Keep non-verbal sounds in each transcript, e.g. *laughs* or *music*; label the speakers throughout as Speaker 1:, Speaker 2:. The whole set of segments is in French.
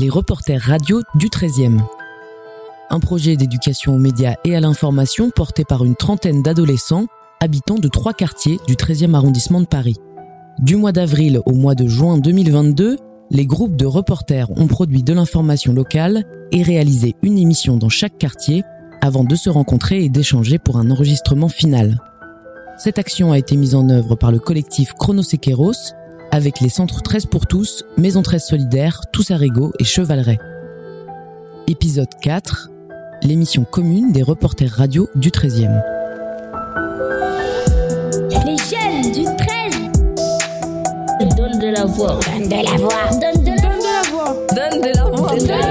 Speaker 1: les reporters radio du 13e. Un projet d'éducation aux médias et à l'information porté par une trentaine d'adolescents habitants de trois quartiers du 13e arrondissement de Paris. Du mois d'avril au mois de juin 2022, les groupes de reporters ont produit de l'information locale et réalisé une émission dans chaque quartier avant de se rencontrer et d'échanger pour un enregistrement final. Cette action a été mise en œuvre par le collectif Chronosequeros avec les centres 13 pour tous, Maison 13 solidaire, Tous à Régo et Chevaleret. Épisode 4, l'émission commune des reporters radio du 13e.
Speaker 2: Les jeunes du 13 Donne de la voix.
Speaker 3: Donne de la voix.
Speaker 2: Donne de la voix.
Speaker 4: Donne de la voix.
Speaker 2: Donne de la voix.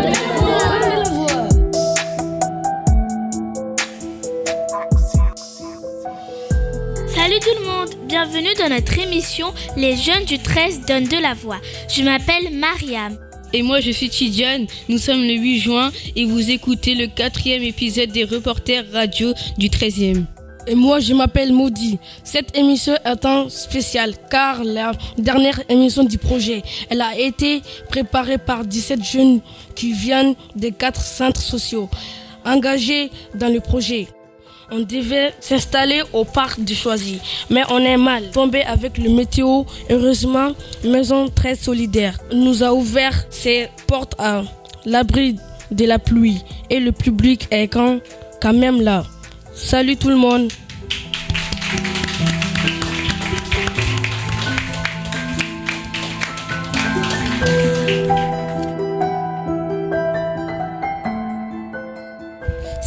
Speaker 5: Salut tout le monde, bienvenue dans notre émission Les jeunes du 13 donnent de la voix. Je m'appelle Mariam.
Speaker 4: Et moi je suis Tidiane, nous sommes le 8 juin et vous écoutez le quatrième épisode des reporters radio du 13e.
Speaker 6: Et moi, je m'appelle Maudit. Cette émission est un spécial car la dernière émission du projet, elle a été préparée par 17 jeunes qui viennent des quatre centres sociaux engagés dans le projet. On devait s'installer au parc de Choisy, mais on est mal tombé avec le météo. Heureusement, Maison très solidaire nous a ouvert ses portes à l'abri de la pluie et le public est quand, quand même là. Salut tout le monde.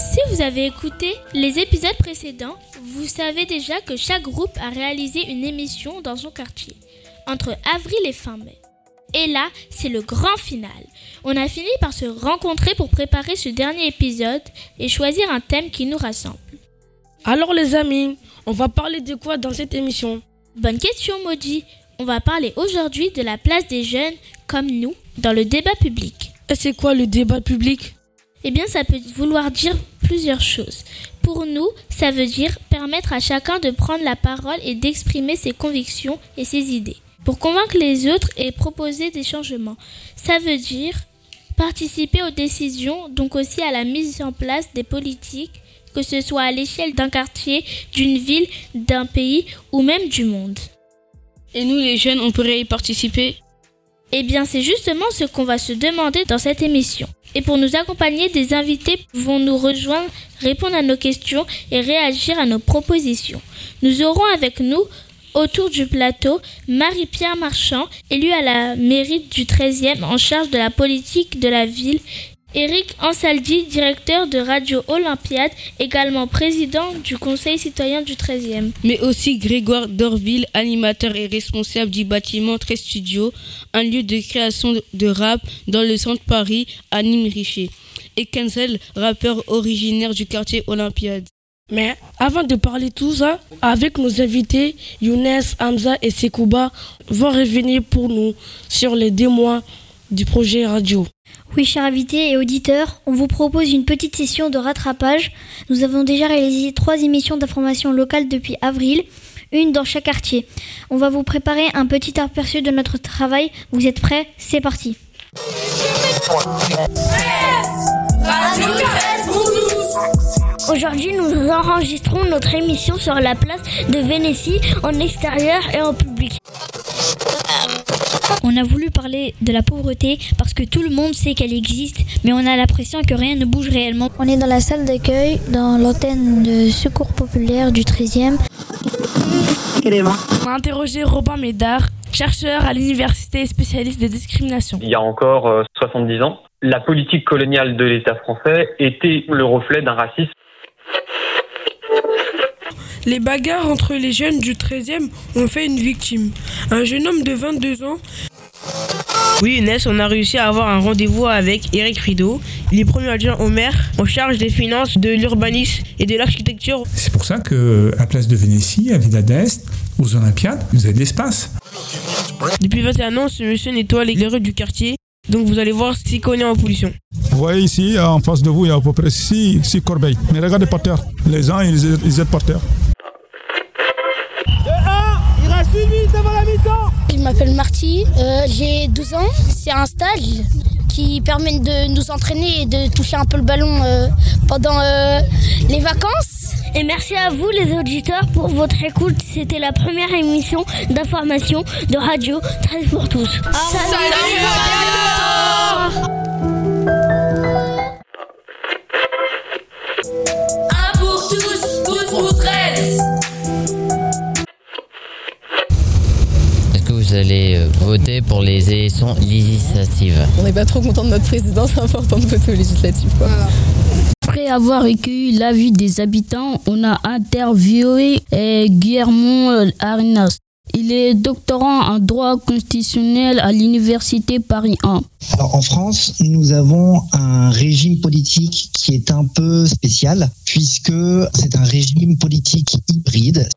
Speaker 5: Si vous avez écouté les épisodes précédents, vous savez déjà que chaque groupe a réalisé une émission dans son quartier, entre avril et fin mai. Et là, c'est le grand final. On a fini par se rencontrer pour préparer ce dernier épisode et choisir un thème qui nous rassemble.
Speaker 6: Alors les amis, on va parler de quoi dans cette émission?
Speaker 5: Bonne question, Maudit. On va parler aujourd'hui de la place des jeunes, comme nous, dans le débat public.
Speaker 6: Et c'est quoi le débat public?
Speaker 5: Eh bien, ça peut vouloir dire plusieurs choses. Pour nous, ça veut dire permettre à chacun de prendre la parole et d'exprimer ses convictions et ses idées. Pour convaincre les autres et proposer des changements. Ça veut dire participer aux décisions, donc aussi à la mise en place des politiques, que ce soit à l'échelle d'un quartier, d'une ville, d'un pays ou même du monde.
Speaker 4: Et nous les jeunes, on pourrait y participer?
Speaker 5: Eh bien, c'est justement ce qu'on va se demander dans cette émission. Et pour nous accompagner, des invités vont nous rejoindre, répondre à nos questions et réagir à nos propositions. Nous aurons avec nous, autour du plateau, Marie-Pierre Marchand, élue à la mairie du 13e en charge de la politique de la ville, Eric Ansaldi, directeur de Radio Olympiade, également président du Conseil citoyen du 13e.
Speaker 4: Mais aussi Grégoire Dorville, animateur et responsable du bâtiment 13 Studio, un lieu de création de rap dans le centre Paris à Nîmes-Richer. Et Kenzel, rappeur originaire du quartier Olympiade.
Speaker 6: Mais avant de parler tout ça, avec nos invités, Younes, Hamza et Sekouba vont revenir pour nous sur les deux mois du projet radio.
Speaker 7: Oui, chers invités et auditeurs, on vous propose une petite session de rattrapage. Nous avons déjà réalisé trois émissions d'information locale depuis avril, une dans chaque quartier. On va vous préparer un petit aperçu de notre travail. Vous êtes prêts? C'est parti. Aujourd'hui, nous enregistrons notre émission sur la place de Vénétie en extérieur et en public. On a voulu parler de la pauvreté parce que tout le monde sait qu'elle existe, mais on a l'impression que rien ne bouge réellement. On est dans la salle d'accueil, dans l'antenne de secours populaire du 13e.
Speaker 6: On a interrogé Robin Médard, chercheur à l'université et spécialiste des discriminations.
Speaker 8: Il y a encore euh, 70 ans, la politique coloniale de l'État français était le reflet d'un racisme
Speaker 6: Les bagarres entre les jeunes du 13e ont fait une victime. Un jeune homme de 22 ans.
Speaker 9: Oui, Inès, on a réussi à avoir un rendez-vous avec Eric Rideau. Il est premier adjoint au maire en charge des finances, de l'urbanisme et de l'architecture.
Speaker 10: C'est pour ça que à Place de Vénétie, à Villa d'Est, aux Olympiades, vous avez de l'espace.
Speaker 9: Depuis 21 ans, ce monsieur nettoie les rues du quartier. Donc vous allez voir s'il connaît en pollution.
Speaker 11: Vous voyez ici, en face de vous, il y a à peu près 6, corbeilles. Mais regardez par terre. Les uns, ils, ils aident par terre.
Speaker 12: M'appelle Marty, euh, j'ai 12 ans. C'est un stage
Speaker 3: qui permet de nous entraîner et de toucher un peu le ballon euh, pendant euh, les vacances.
Speaker 13: Et merci à vous les auditeurs pour votre écoute. C'était la première émission d'information de Radio 13 pour tous.
Speaker 14: Un pour tous, tous pour 13.
Speaker 15: Vous allez euh, voter pour les élections législatives
Speaker 9: On n'est pas trop content de notre président, c'est important de voter aux législatives. Quoi.
Speaker 16: Après avoir recueilli l'avis des habitants, on a interviewé eh, Guillermo Arenas. Il est doctorant en droit constitutionnel à l'université Paris 1.
Speaker 17: Alors, en France, nous avons un régime politique qui est un peu spécial puisque c'est un régime politique hybride.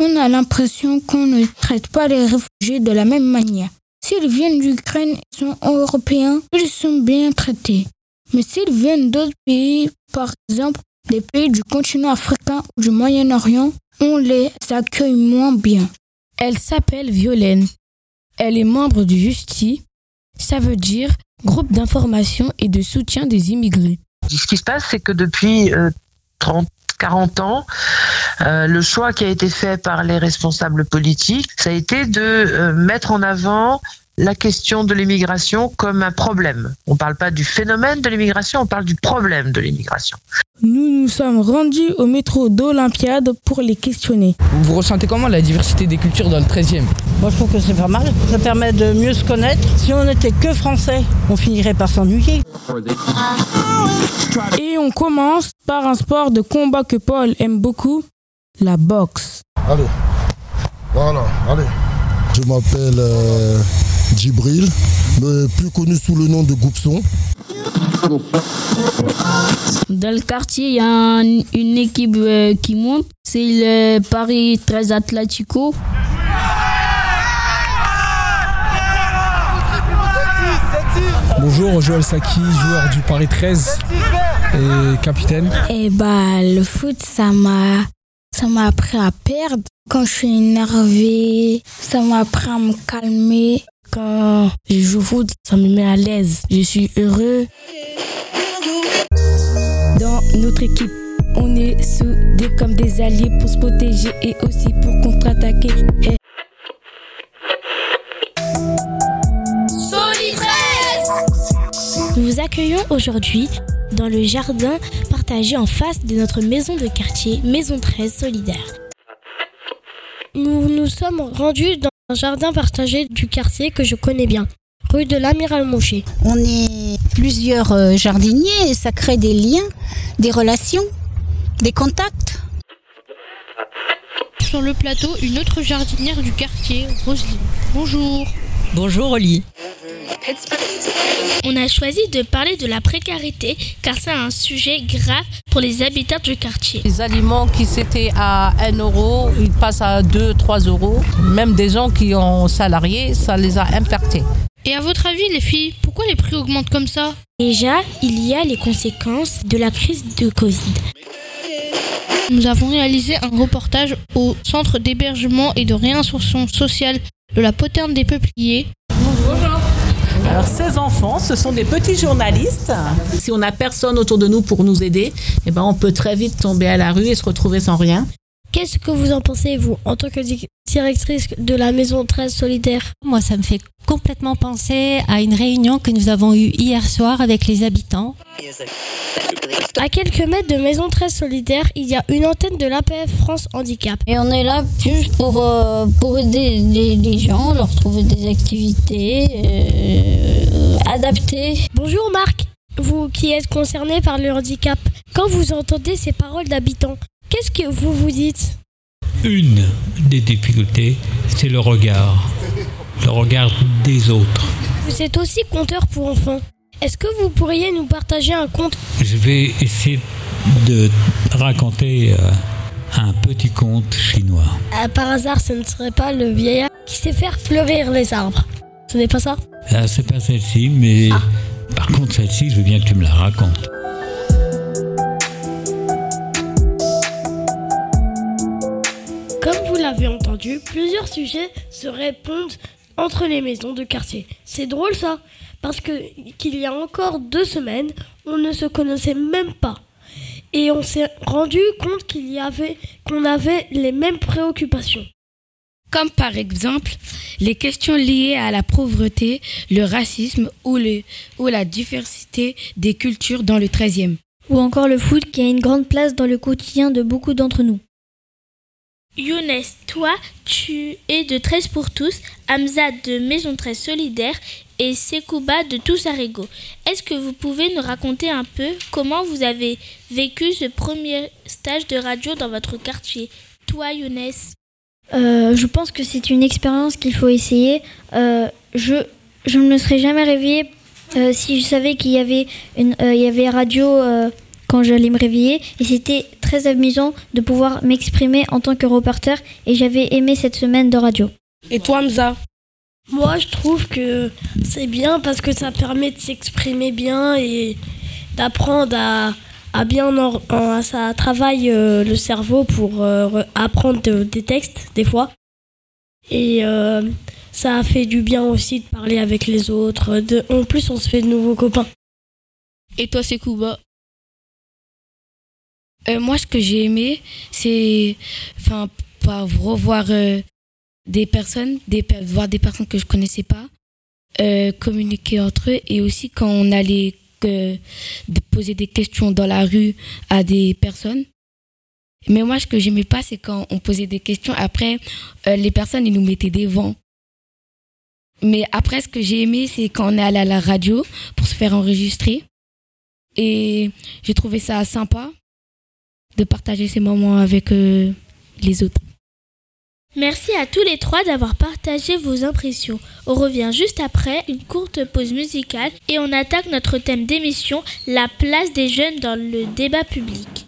Speaker 18: On a l'impression qu'on ne traite pas les réfugiés de la même manière. S'ils viennent d'Ukraine et sont européens, ils sont bien traités. Mais s'ils viennent d'autres pays, par exemple des pays du continent africain ou du Moyen-Orient, on les accueille moins bien.
Speaker 19: Elle s'appelle Violaine. Elle est membre du Justi. Ça veut dire groupe d'information et de soutien des immigrés.
Speaker 20: Ce qui se passe, c'est que depuis euh, 30, 40 ans, euh, le choix qui a été fait par les responsables politiques, ça a été de euh, mettre en avant la question de l'immigration comme un problème. On ne parle pas du phénomène de l'immigration, on parle du problème de l'immigration.
Speaker 21: Nous nous sommes rendus au métro d'Olympiade pour les questionner.
Speaker 22: Vous ressentez comment la diversité des cultures dans le 13e
Speaker 23: Moi je trouve que c'est pas mal. Ça permet de mieux se connaître. Si on n'était que français, on finirait par s'ennuyer.
Speaker 21: Et on commence par un sport de combat que Paul aime beaucoup, la boxe.
Speaker 24: Allez, voilà, allez.
Speaker 25: Je m'appelle euh, Djibril, mais plus connu sous le nom de Goupson.
Speaker 16: Dans le quartier, il y a un- une équipe euh, qui monte. C'est le Paris 13 Atletico.
Speaker 26: Bonjour, Joël Saki, joueur du Paris 13 et capitaine.
Speaker 18: Et bah le foot ça m'a ça m'a appris à perdre. Quand je suis énervé, ça m'a appris à me calmer.
Speaker 19: Quand je joue foot, ça me met à l'aise. Je suis heureux. Dans notre équipe, on est soudés comme des alliés pour se protéger et aussi pour contre-attaquer. Et
Speaker 14: Soli 13.
Speaker 13: Nous vous accueillons aujourd'hui dans le jardin partagé en face de notre maison de quartier, Maison 13 Solidaire. Nous nous sommes rendus dans un jardin partagé du quartier que je connais bien, rue de l'Amiral Moucher.
Speaker 27: On est plusieurs euh, jardiniers et ça crée des liens, des relations, des contacts.
Speaker 28: Sur le plateau, une autre jardinière du quartier, Roselyne. Bonjour.
Speaker 5: Bonjour Oli.
Speaker 13: On a choisi de parler de la précarité car c'est un sujet grave pour les habitants du quartier.
Speaker 29: Les aliments qui s'étaient à 1 euro, ils passent à 2, 3 euros. Même des gens qui ont salariés, ça les a impactés.
Speaker 28: Et à votre avis, les filles, pourquoi les prix augmentent comme ça?
Speaker 13: Déjà, il y a les conséquences de la crise de Covid.
Speaker 28: Nous avons réalisé un reportage au centre d'hébergement et de réinsertion sociale de la Poterne des Peupliers.
Speaker 30: Alors ces enfants, ce sont des petits journalistes. Si on n'a personne autour de nous pour nous aider, eh ben on peut très vite tomber à la rue et se retrouver sans rien.
Speaker 13: Qu'est-ce que vous en pensez, vous, en tant que di- directrice de la maison 13 solidaire
Speaker 31: Moi, ça me fait complètement penser à une réunion que nous avons eue hier soir avec les habitants.
Speaker 13: À quelques mètres de maison 13 solidaire, il y a une antenne de l'APF France Handicap.
Speaker 32: Et on est là juste pour, euh, pour aider les, les gens, leur trouver des activités euh, adaptées.
Speaker 13: Bonjour Marc, vous qui êtes concerné par le handicap, quand vous entendez ces paroles d'habitants, qu'est-ce que vous vous dites?
Speaker 33: Une des difficultés, c'est le regard, le regard des autres.
Speaker 13: Vous êtes aussi conteur pour enfants. Est-ce que vous pourriez nous partager un conte?
Speaker 33: Je vais essayer de raconter euh, un petit conte chinois.
Speaker 13: Ah, Par hasard, ce ne serait pas le vieillard qui sait faire fleurir les arbres. Ce n'est pas ça?
Speaker 33: Ah, c'est pas celle-ci, mais par contre celle-ci, je veux bien que tu me la racontes.
Speaker 13: Plusieurs sujets se répondent entre les maisons de quartier. C'est drôle ça, parce que qu'il y a encore deux semaines, on ne se connaissait même pas. Et on s'est rendu compte qu'il y avait qu'on avait les mêmes préoccupations.
Speaker 19: Comme par exemple les questions liées à la pauvreté, le racisme ou, le, ou la diversité des cultures dans le 13e.
Speaker 7: Ou encore le foot qui a une grande place dans le quotidien de beaucoup d'entre nous.
Speaker 5: Younes, toi, tu es de 13 pour tous, Hamza de Maison 13 Solidaire et Sekouba de Tous Arigo. Est-ce que vous pouvez nous raconter un peu comment vous avez vécu ce premier stage de radio dans votre quartier Toi, Younes?
Speaker 7: Euh, je pense que c'est une expérience qu'il faut essayer. Euh, je, ne me serais jamais réveillée euh, si je savais qu'il y avait radio quand j'allais me réveiller. Et c'était très amusant de pouvoir m'exprimer en tant que reporter. Et j'avais aimé cette semaine de radio.
Speaker 34: Et toi, Hamza?
Speaker 13: Moi, je trouve que c'est bien parce que ça permet de s'exprimer bien et d'apprendre à, à bien en, en- ça travaille euh, le cerveau pour euh, re- apprendre de- des textes des fois. Et euh, ça fait du bien aussi de parler avec les autres. De, en plus, on se fait de nouveaux copains.
Speaker 34: Et toi, Sekouba
Speaker 19: Euh, moi, ce que j'ai aimé, c'est enfin, revoir euh, des personnes, des, voir des personnes que je connaissais pas, euh, communiquer entre eux et aussi quand on allait euh, poser des questions dans la rue à des personnes. Mais moi, ce que j'aimais pas, c'est quand on posait des questions. Après, euh, les personnes, ils nous mettaient des vents. Mais après, ce que j'ai aimé, c'est quand on est allé à la radio pour se faire enregistrer. Et j'ai trouvé ça sympa de partager ces moments avec euh, les autres.
Speaker 5: Merci à tous les trois d'avoir partagé vos impressions. On revient juste après une courte pause musicale et on attaque notre thème d'émission, la place des jeunes dans le débat public.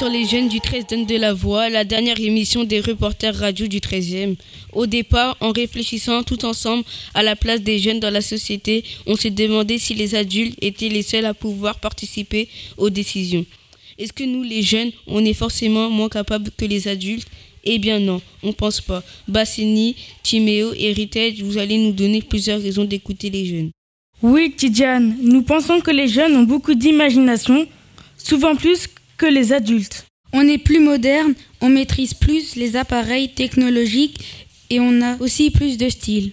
Speaker 34: sur les jeunes du 13 Donne de la Voix, la dernière émission des reporters radio du 13e. Au départ, en réfléchissant tout ensemble à la place des jeunes dans la société, on s'est demandé si les adultes étaient les seuls à pouvoir participer aux décisions. Est-ce que nous, les jeunes, on est forcément moins capables que les adultes? Eh bien non, on pense pas. Bassini, Timéo, Heritage, vous allez nous donner plusieurs raisons d'écouter les jeunes.
Speaker 21: Oui, Tidiane, nous pensons que les jeunes ont beaucoup d'imagination, souvent plus que les adultes.
Speaker 35: On est plus moderne, on maîtrise plus les appareils technologiques et on a aussi plus de style.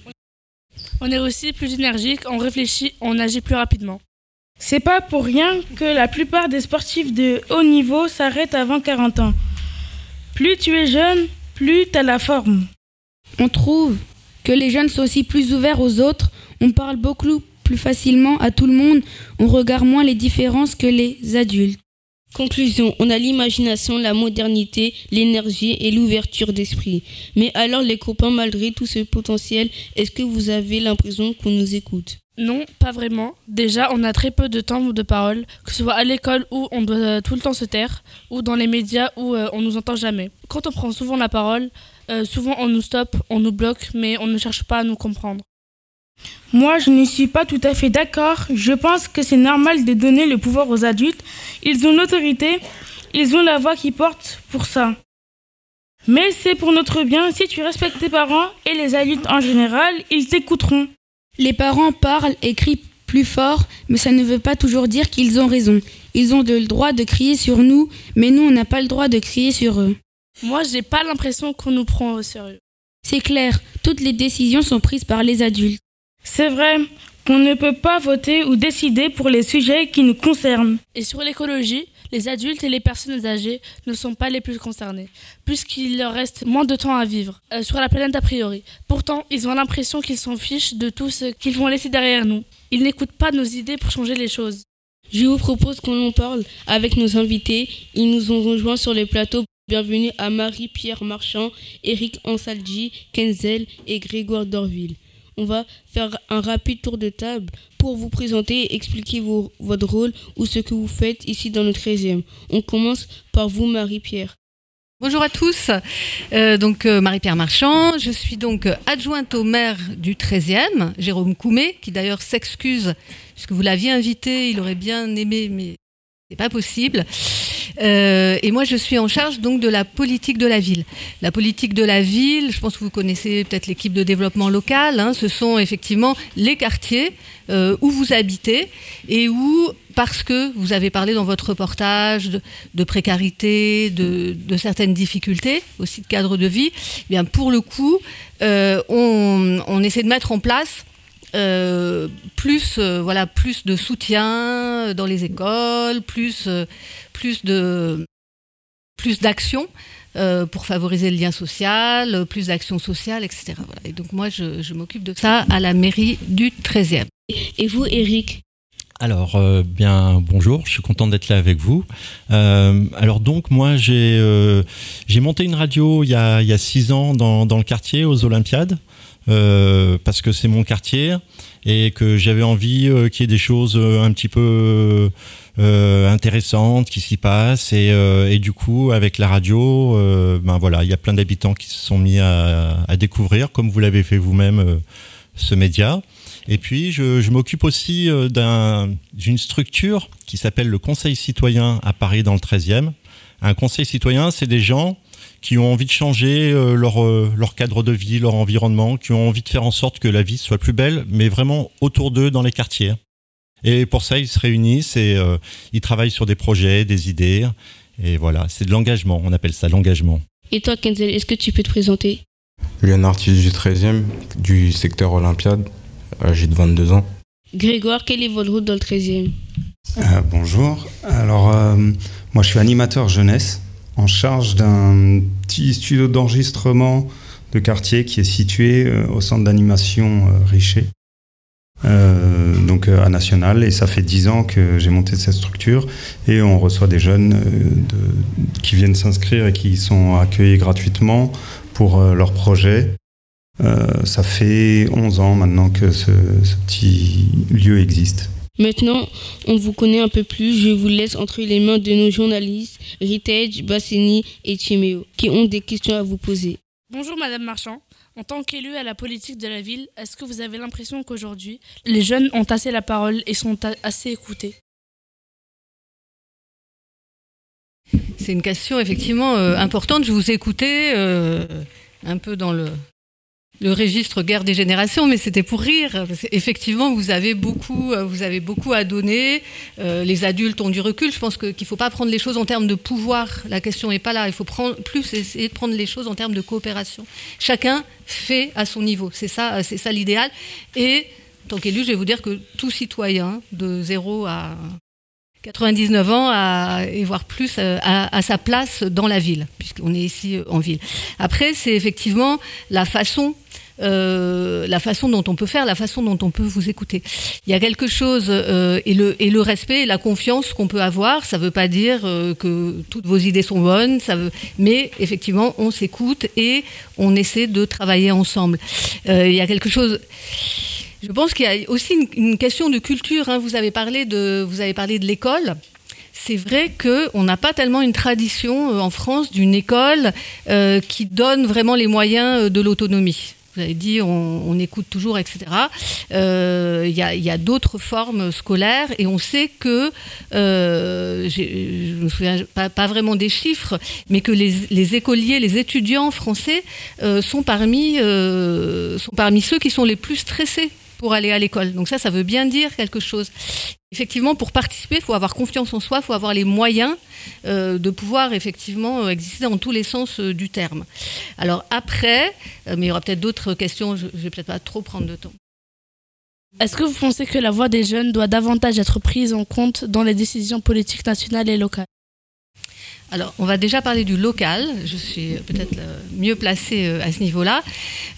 Speaker 6: On est aussi plus énergique, on réfléchit, on agit plus rapidement.
Speaker 21: C'est pas pour rien que la plupart des sportifs de haut niveau s'arrêtent avant 40 ans. Plus tu es jeune, plus tu as la forme.
Speaker 35: On trouve que les jeunes sont aussi plus ouverts aux autres, on parle beaucoup plus facilement à tout le monde, on regarde moins les différences que les adultes.
Speaker 34: Conclusion, on a l'imagination, la modernité, l'énergie et l'ouverture d'esprit. Mais alors les copains, malgré tout ce potentiel, est-ce que vous avez l'impression qu'on nous écoute?
Speaker 6: Non, pas vraiment. Déjà, on a très peu de temps de parole, que ce soit à l'école où on doit tout le temps se taire, ou dans les médias où euh, on nous entend jamais. Quand on prend souvent la parole, euh, souvent on nous stoppe, on nous bloque, mais on ne cherche pas à nous comprendre.
Speaker 21: Moi, je n'y suis pas tout à fait d'accord. Je pense que c'est normal de donner le pouvoir aux adultes. Ils ont l'autorité, ils ont la voix qui porte pour ça. Mais c'est pour notre bien. Si tu respectes tes parents et les adultes en général, ils t'écouteront.
Speaker 35: Les parents parlent et crient plus fort, mais ça ne veut pas toujours dire qu'ils ont raison. Ils ont le droit de crier sur nous, mais nous, on n'a pas le droit de crier sur eux.
Speaker 6: Moi, j'ai pas l'impression qu'on nous prend au sérieux.
Speaker 35: C'est clair, toutes les décisions sont prises par les adultes.
Speaker 21: C'est vrai qu'on ne peut pas voter ou décider pour les sujets qui nous concernent.
Speaker 6: Et sur l'écologie, les adultes et les personnes âgées ne sont pas les plus concernés, puisqu'il leur reste moins de temps à vivre euh, sur la planète a priori. Pourtant, ils ont l'impression qu'ils s'en fichent de tout ce qu'ils vont laisser derrière nous. Ils n'écoutent pas nos idées pour changer les choses.
Speaker 34: Je vous propose qu'on en parle avec nos invités. Ils nous ont rejoints sur le plateau. Bienvenue à Marie-Pierre Marchand, Eric Ansaldi, Kenzel et Grégoire Dorville. On va faire un rapide tour de table pour vous présenter et expliquer votre rôle ou ce que vous faites ici dans le 13e. On commence par vous, Marie-Pierre.
Speaker 36: Bonjour à tous. Euh, donc euh, Marie-Pierre Marchand, je suis donc adjointe au maire du 13e, Jérôme Coumet, qui d'ailleurs s'excuse puisque vous l'aviez invité, il aurait bien aimé, mais c'est pas possible. Euh, et moi, je suis en charge donc de la politique de la ville. La politique de la ville, je pense que vous connaissez peut-être l'équipe de développement local. hein, ce sont effectivement les quartiers euh, où vous habitez et où, parce que vous avez parlé dans votre reportage de, précarité, de, certaines difficultés, aussi de cadre de vie, eh bien pour le coup, euh, on essaie de mettre en place euh, plus euh, voilà plus de soutien dans les écoles, plus euh, plus de plus d'actions euh, pour favoriser le lien social, plus d'actions sociales, etc. Voilà. Et donc moi je, je m'occupe de ça à la mairie du 13e.
Speaker 34: Et vous, Eric
Speaker 37: Alors, euh, bien, bonjour, je suis content d'être là avec vous. Euh, alors donc, moi, j'ai euh, j'ai monté une radio il y a, il y a six ans dans, dans le quartier, aux Olympiades, euh, parce que c'est mon quartier et que j'avais envie euh, qu'il y ait des choses euh, un petit peu intéressantes qui s'y passent. Et, et du coup, avec la radio, ben voilà, il y a plein d'habitants qui se sont mis à, à découvrir, comme vous l'avez fait vous-même, ce média. Et puis, je, je m'occupe aussi d'un- d'une structure qui s'appelle le Conseil citoyen à Paris dans le 13e. Un conseil citoyen, c'est des gens qui ont envie de changer euh, leur, euh, leur cadre de vie, leur environnement, qui ont envie de faire en sorte que la vie soit plus belle, mais vraiment autour d'eux dans les quartiers. Et pour ça, ils se réunissent et euh, ils travaillent sur des projets, des idées. Et voilà, c'est de l'engagement, on appelle ça l'engagement.
Speaker 34: Et toi, Kenzel, est-ce que tu peux te présenter?
Speaker 38: Julien artiste du 13e, du secteur Olympiade, âgé de 22 ans.
Speaker 34: Grégoire, quel est votre rôle dans le 13e
Speaker 39: Euh, bonjour. Alors, euh, moi, je suis animateur jeunesse en charge d'un petit studio d'enregistrement de quartier qui est situé euh, au centre d'animation euh, Richer, euh, donc à National. Et ça fait dix ans que j'ai monté cette structure et on reçoit des jeunes qui viennent s'inscrire et qui sont accueillis gratuitement pour euh, leur projet. Euh, ça fait 11 ans maintenant que ce petit lieu existe.
Speaker 34: Maintenant, on vous connaît un peu plus. Je vous laisse entre les mains de nos journalistes, Ritage, Basseni et Timéo, qui ont des questions à vous poser.
Speaker 6: Bonjour Madame Marchand. En tant qu'élu à la politique de la ville, est-ce que vous avez l'impression qu'aujourd'hui, les jeunes ont assez la parole et sont assez écoutés?
Speaker 36: C'est une question effectivement euh, importante. Je vous écoutais euh, un peu dans le le registre guerre des générations, mais c'était pour rire. effectivement, vous avez beaucoup, euh, vous avez beaucoup à donner. Euh, les adultes ont du recul. Je pense qu'il ne faut pas prendre les choses en termes de pouvoir. La question n'est pas là. Il faut prendre, plus essayer de prendre les choses en termes de coopération. Chacun fait à son niveau. C'est ça, c'est ça l'idéal. Et en tant qu'élu, je vais vous dire que tout citoyen, de 0 à 99 ans à, et voire plus euh, à, sa place dans la ville, puisqu'on est ici en ville. Après, c'est effectivement la façon euh, la façon dont on peut faire, la façon dont on peut vous écouter. Il y a quelque chose euh, et, le, respect et la confiance qu'on peut avoir. Ça ne veut pas dire euh, que toutes vos idées sont bonnes, ça veut, mais effectivement, on s'écoute et on essaie de travailler ensemble. il y a quelque chose. Je pense qu'il y a aussi une, question de culture. Hein. Vous avez parlé de l'école c'est vrai qu'on n'a pas tellement une tradition en France d'une école qui donne vraiment les moyens de l'autonomie vous avez dit, on, écoute toujours, etc. Euh, il y a, d'autres formes scolaires et on sait que, euh, je ne me souviens pas, vraiment des chiffres, mais que les, écoliers, les étudiants français euh, sont, parmi, sont parmi ceux qui sont les plus stressés pour aller à l'école. Donc ça, ça veut bien dire quelque chose. Effectivement, pour participer, il faut avoir confiance en soi, il faut avoir les moyens euh, de pouvoir effectivement euh, exister dans tous les sens euh, du terme. Alors après, mais il y aura peut-être d'autres questions, je ne vais peut-être pas trop prendre de temps.
Speaker 6: Est-ce que vous pensez que la voix des jeunes doit davantage être prise en compte dans les décisions politiques nationales et locales?
Speaker 36: Alors, on va déjà parler du local. Je suis peut-être mieux placée euh, à ce niveau-là.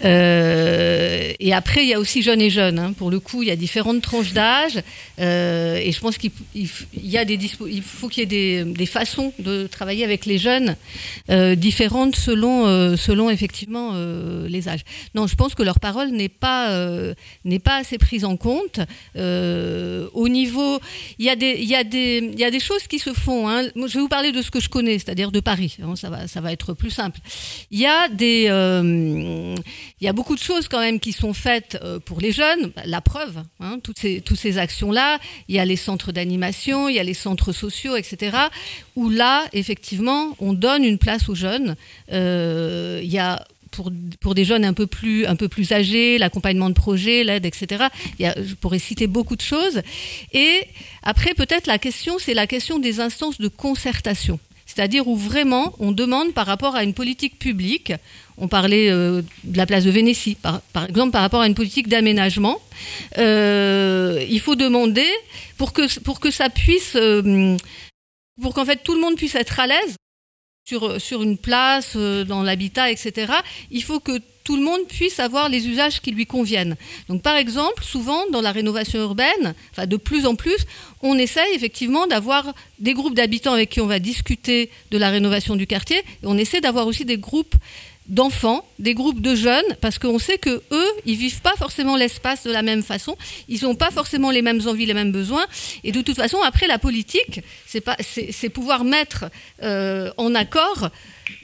Speaker 36: Euh, et après, il y a aussi jeunes et jeunes. Hein. Pour le coup, il y a différentes tranches d'âge. Euh, et je pense qu'il y des il faut qu'il y ait des, façons de travailler avec les jeunes différentes selon, selon effectivement les âges. Non, je pense que leur parole n'est pas, pas assez prise en compte. au niveau, il y, a des, y des, y a des choses qui se font. Hein. Je vais vous parler de ce que je connais c'est-à-dire de Paris. Hein, ça, va, ça va être plus simple. Il y, a des, euh, il y a beaucoup de choses quand même qui sont faites euh, pour les jeunes. La preuve, hein, toutes ces, toutes ces actions-là. Il y a les centres d'animation, il y a les centres sociaux, etc. Où là, effectivement, on donne une place aux jeunes. Euh, il y a pour, pour, des jeunes un peu plus, un peu plus âgés, l'accompagnement de projets, l'aide, etc. Il y a, je pourrais citer beaucoup de choses. Et après, peut-être la question, c'est la question des instances de concertation c'est-à-dire où vraiment on demande par rapport à une politique publique, on parlait euh, de la place de Vénétie, par, exemple par rapport à une politique d'aménagement, euh, il faut demander pour que, pour que ça puisse, euh, pour qu'en fait tout le monde puisse être à l'aise sur, sur une place, dans l'habitat, etc., il faut que tout le monde puisse avoir les usages qui lui conviennent. Donc par exemple, souvent dans la rénovation urbaine, enfin de plus en plus, on essaye effectivement d'avoir des groupes d'habitants avec qui on va discuter de la rénovation du quartier, et on essaie d'avoir aussi des groupes d'enfants, des groupes de jeunes, parce qu'on sait que eux, ils vivent pas forcément l'espace de la même façon, ils n'ont pas forcément les mêmes envies, les mêmes besoins, et de toute façon, après la politique, c'est pouvoir mettre euh, en accord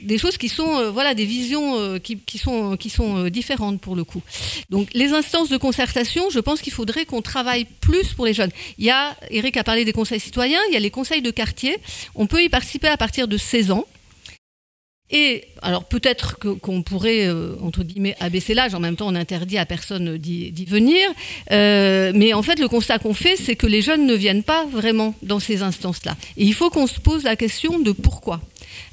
Speaker 36: des choses qui sont euh, voilà des visions euh, qui, sont qui sont euh, différentes pour le coup. Donc les instances de concertation, je pense qu'il faudrait qu'on travaille plus pour les jeunes. Il y a Eric a parlé des conseils citoyens, il y a les conseils de quartier. On peut y participer à partir de 16 ans. Et alors peut-être qu'on pourrait, entre guillemets, abaisser l'âge, en même temps on interdit à personne d'y venir, mais en fait le constat qu'on fait, c'est que les jeunes ne viennent pas vraiment dans ces instances-là. Et il faut qu'on se pose la question de pourquoi.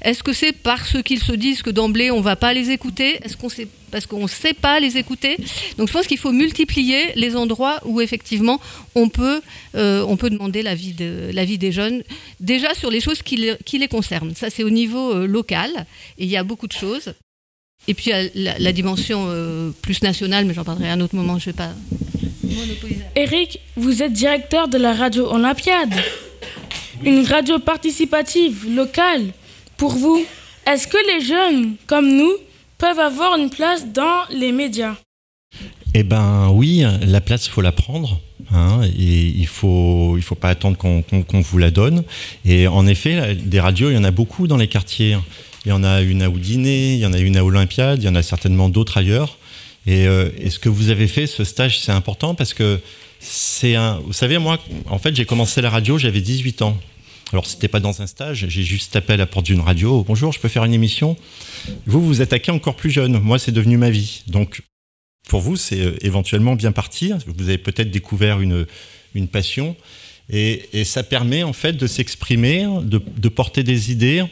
Speaker 36: Est-ce que c'est parce qu'ils se disent que d'emblée on ne va pas les écouter? Est-ce qu'on sait parce qu'on ne sait pas les écouter? Donc je pense qu'il faut multiplier les endroits où effectivement on peut, euh, on peut demander l'avis de, des jeunes, déjà sur les choses qui, les concernent. Ça c'est au niveau euh, local et il y a beaucoup de choses. Et puis la, la dimension euh, plus nationale, mais j'en parlerai à un autre moment, je ne vais pas monopoliser.
Speaker 6: Eric, vous êtes directeur de la radio Olympiade, une radio participative locale pour vous, est-ce que les jeunes comme nous peuvent avoir une place dans les médias?
Speaker 37: Eh ben oui, la place, il faut la prendre. Hein, et il faut, il faut pas attendre qu'on vous la donne. Et en effet, des radios, il y en a beaucoup dans les quartiers. Il y en a une à Oudiné, il y en a une à Olympiade, il y en a certainement d'autres ailleurs. Et, euh, et, ce que vous avez fait, ce stage, c'est important parce que c'est un. Vous savez, moi, en fait, j'ai commencé la radio, j'avais 18 ans. Alors, c'était pas dans un stage, j'ai juste tapé à la porte d'une radio. Bonjour, je peux faire une émission? Vous, vous attaquez encore plus jeune. Moi, c'est devenu ma vie. Donc, pour vous, c'est euh, éventuellement bien parti. Vous avez peut-être découvert une, une passion. Et, et ça permet en fait de s'exprimer, de, de porter des idées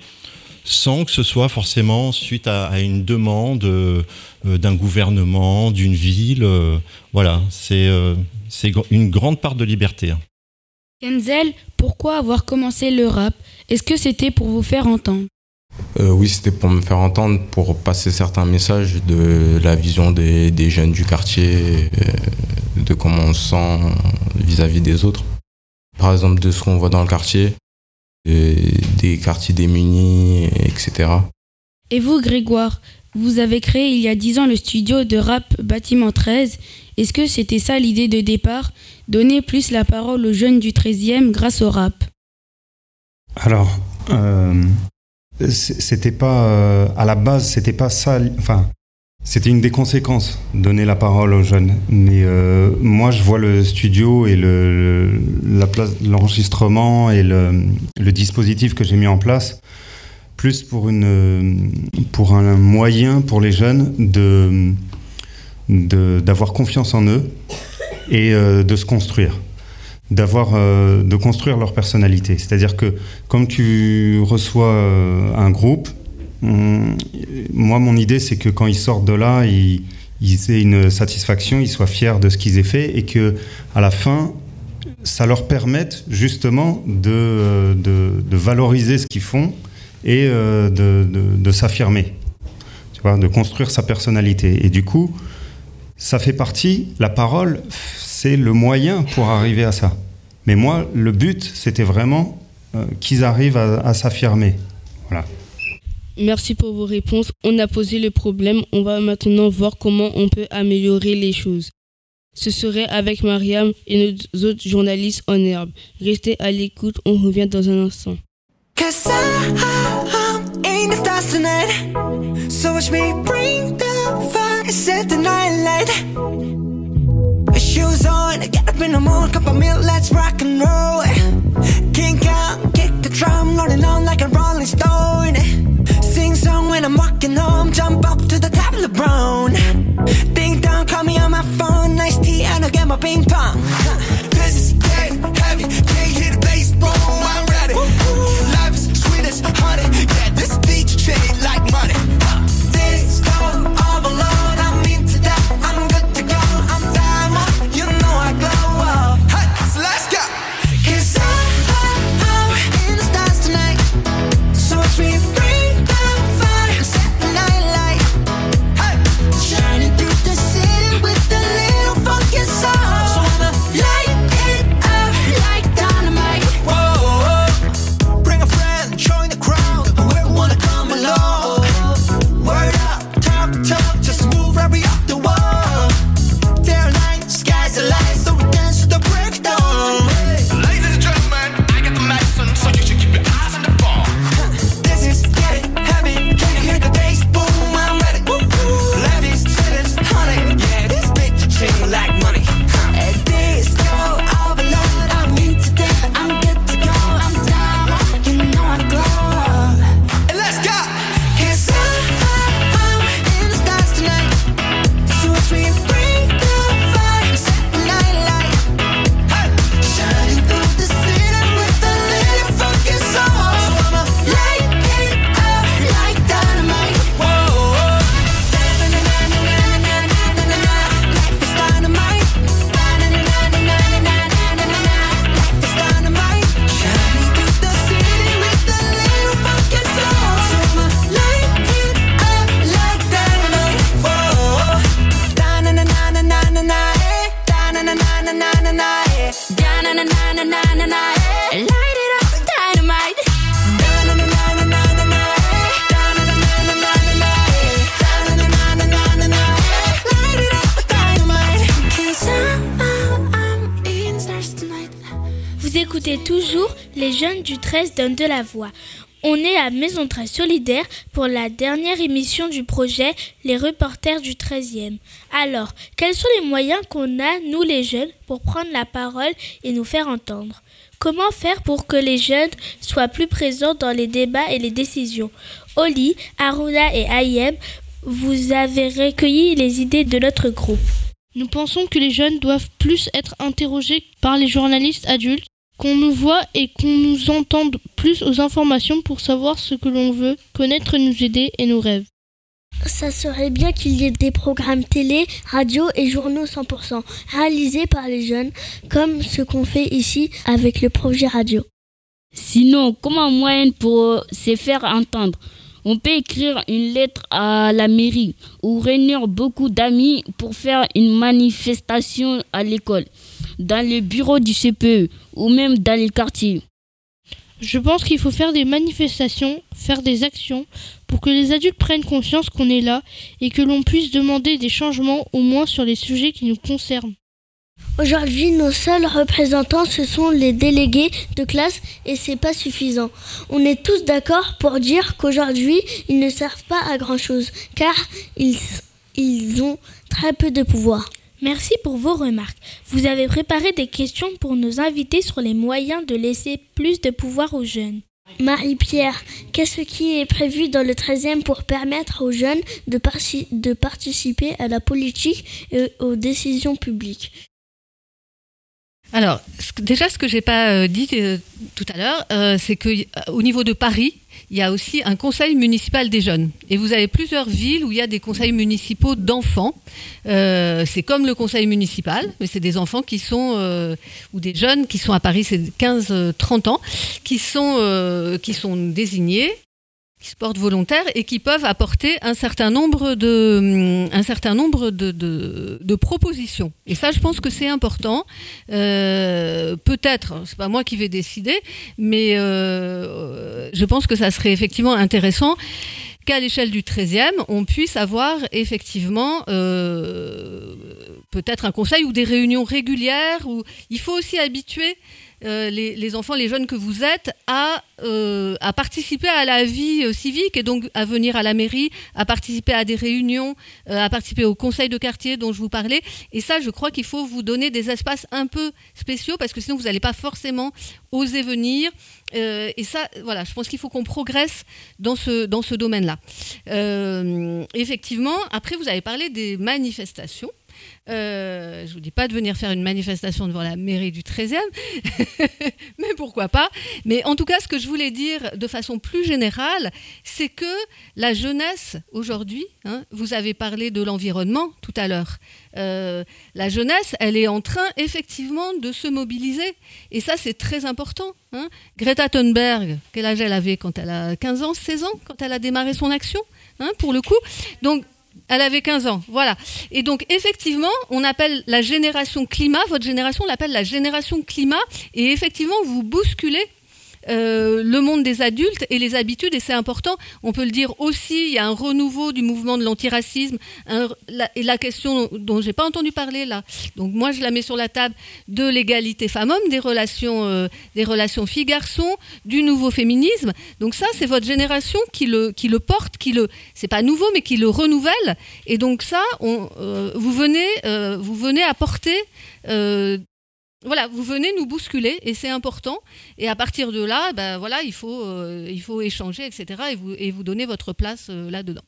Speaker 37: sans que ce soit forcément suite à, à une demande euh, euh, d'un gouvernement, d'une ville. voilà, c'est euh, une grande part de liberté.
Speaker 35: Kenzel, pourquoi avoir commencé le rap Est-ce que c'était pour vous faire entendre?
Speaker 38: Euh, oui, c'était pour me faire entendre, pour passer certains messages de la vision des, des jeunes du quartier, euh, de comment on se sent vis-à-vis des autres. Par exemple, de ce qu'on voit dans le quartier, des, des quartiers démunis, etc.
Speaker 35: Et vous, Grégoire, vous avez créé il y a 10 ans le studio de rap Bâtiment 13. Est-ce que c'était ça l'idée de départ? Donner plus la parole aux jeunes du 13e grâce au rap
Speaker 39: Alors, euh, c'était pas euh, à la base, c'était pas ça. Enfin, c'était une des conséquences donner la parole aux jeunes. Mais euh, moi, je vois le studio et l'enregistrement et le, dispositif que j'ai mis en place plus pour un moyen pour les jeunes de- d'avoir confiance en eux et euh, de se construire. D'avoir euh, de construire leur personnalité. C'est-à-dire que comme tu reçois euh, un groupe on- moi mon idée c'est que quand ils sortent de là ils, aient une satisfaction ils soient fiers de ce qu'ils aient fait et que à la fin ça leur permette justement de, de, valoriser ce qu'ils font et de- de s'affirmer, tu vois, de construire sa personnalité. Et du coup, ça fait partie, la parole, c'est le moyen pour arriver à ça. Mais moi, le but, c'était vraiment euh, qu'ils arrivent à, à s'affirmer. Voilà.
Speaker 34: Merci pour vos réponses. On a posé le problème. On va maintenant voir comment on peut améliorer les choses. Ce serait avec Mariam et nos autres journalistes en herbe. Restez à l'écoute, on revient dans un instant.
Speaker 40: Cause I, I'm in the stars tonight. So watch me bring the fire, set the night light. Shoes on, get up in the morning, cup of milk, let's rock and roll. Kink out, kick the drum, rolling on like a rolling stone. Sing song when I'm walking home, jump up to the top of the brown. Ding dong, call me on my phone, nice tea, and I'll get my ping pong. This is getting heavy, can't hear the bass boom, I'm ready. Life is sweet as honey, yeah, like money.
Speaker 5: 13 donnent de la voix. On est à Maison Très Solidaire pour la dernière émission du projet Les reporters du 13e. Alors, quels sont les moyens qu'on a, nous les jeunes, pour prendre la parole et nous faire entendre? Comment faire pour que les jeunes soient plus présents dans les débats et les décisions? Oli, Aruna et Ayem vous avez recueilli les idées de notre groupe.
Speaker 28: Nous pensons que les jeunes doivent plus être interrogés par les journalistes adultes, qu'on nous voit et qu'on nous entende plus aux informations pour savoir ce que l'on veut, connaître nos idées et nos rêves.
Speaker 41: Ça serait bien qu'il y ait des programmes télé, radio et journaux 100% réalisés par les jeunes, comme ce qu'on fait ici avec le projet radio.
Speaker 42: Sinon, comment moyen pour se faire entendre On peut écrire une lettre à la mairie ou réunir beaucoup d'amis pour faire une manifestation à l'école, dans le bureau du CPE ou même dans les quartiers.
Speaker 28: Je pense qu'il faut faire des manifestations, faire des actions pour que les adultes prennent conscience qu'on est là et que l'on puisse demander des changements au moins sur les sujets qui nous concernent.
Speaker 41: Aujourd'hui, nos seuls représentants, ce sont les délégués de classe et c'est pas suffisant. On est tous d'accord pour dire qu'aujourd'hui, ils ne servent pas à grand chose car ils, ils ont très peu de pouvoir.
Speaker 5: Merci pour vos remarques. Vous avez préparé des questions pour nos invités sur les moyens de laisser plus de pouvoir aux jeunes.
Speaker 41: Marie-Pierre, qu'est-ce qui est prévu dans le 13e pour permettre aux jeunes de, participer à la politique et aux décisions publiques?
Speaker 36: Alors, déjà, ce que j'ai pas euh, dit euh, tout à l'heure, euh, c'est que au niveau de Paris, il y a aussi un conseil municipal des jeunes. Et vous avez plusieurs villes où il y a des conseils municipaux d'enfants. Euh, c'est comme le conseil municipal, mais c'est des enfants qui sont, euh, ou des jeunes qui sont à Paris, c'est 15-30 ans, qui sont, euh, qui sont désignés qui se portent volontaires et qui peuvent apporter un certain nombre de, hum, un certain nombre de, de, propositions. Et ça, je pense que c'est important. Euh, Peut-être, c'est pas moi qui vais décider, mais euh, je pense que ça serait effectivement intéressant qu'à l'échelle du 13e, on puisse avoir effectivement euh, peut-être un conseil ou des réunions régulières. Où il faut aussi habituer euh, les, enfants, les jeunes que vous êtes, à, euh, participer à la vie euh, civique et donc à venir à la mairie, à participer à des réunions, à participer au conseil de quartier dont je vous parlais. Et ça, je crois qu'il faut vous donner des espaces un peu spéciaux parce que sinon vous n'allez pas forcément oser venir. Et ça, voilà, je pense qu'il faut qu'on progresse dans ce, domaine-là. Effectivement, après, vous avez parlé des manifestations. Euh, je vous dis pas de venir faire une manifestation devant la mairie du 13e, *laughs* mais pourquoi pas. Mais en tout cas, ce que je voulais dire de façon plus générale, c'est que la jeunesse aujourd'hui, hein, vous avez parlé de l'environnement tout à l'heure, euh, la jeunesse, elle est en train effectivement de se mobiliser. Et ça, c'est très important. hein. Greta Thunberg, quel âge elle avait quand elle a 15 ans, 16 ans, quand elle a démarré son action, hein, pour le coup. Donc, elle avait 15 ans, voilà. Et donc, effectivement, on appelle la génération climat, votre génération, on l'appelle la génération climat, et effectivement, vous bousculez euh, le monde des adultes et les habitudes, et c'est important. On peut le dire aussi, il y a un renouveau du mouvement de l'antiracisme, la, et la question dont j'ai pas entendu parler là. Donc moi, je la mets sur la table de l'égalité femmes-hommes, des relations, euh, relations filles-garçons, du nouveau féminisme. Donc ça, c'est votre génération qui le, qui le porte, qui le, c'est pas nouveau, mais qui le renouvelle. Et donc ça, euh, vous venez, vous venez apporter. Voilà, vous venez nous bousculer et c'est important. Et à partir de là, ben voilà, il faut, euh, il faut échanger, etc. Et vous, et vous donner votre place euh, là-dedans.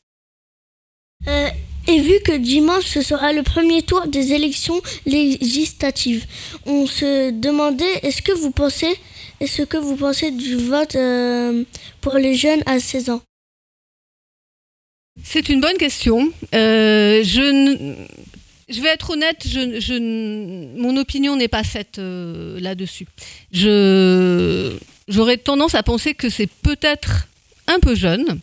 Speaker 41: Euh, et vu que dimanche ce sera le premier tour des élections législatives, on se demandait est-ce que vous pensez est-ce que vous pensez du vote pour les jeunes à 16 ans?
Speaker 36: C'est une bonne question. Je, ne- je vais être honnête, mon opinion n'est pas faite euh, là-dessus. J'aurais tendance à penser que c'est peut-être un peu jeune.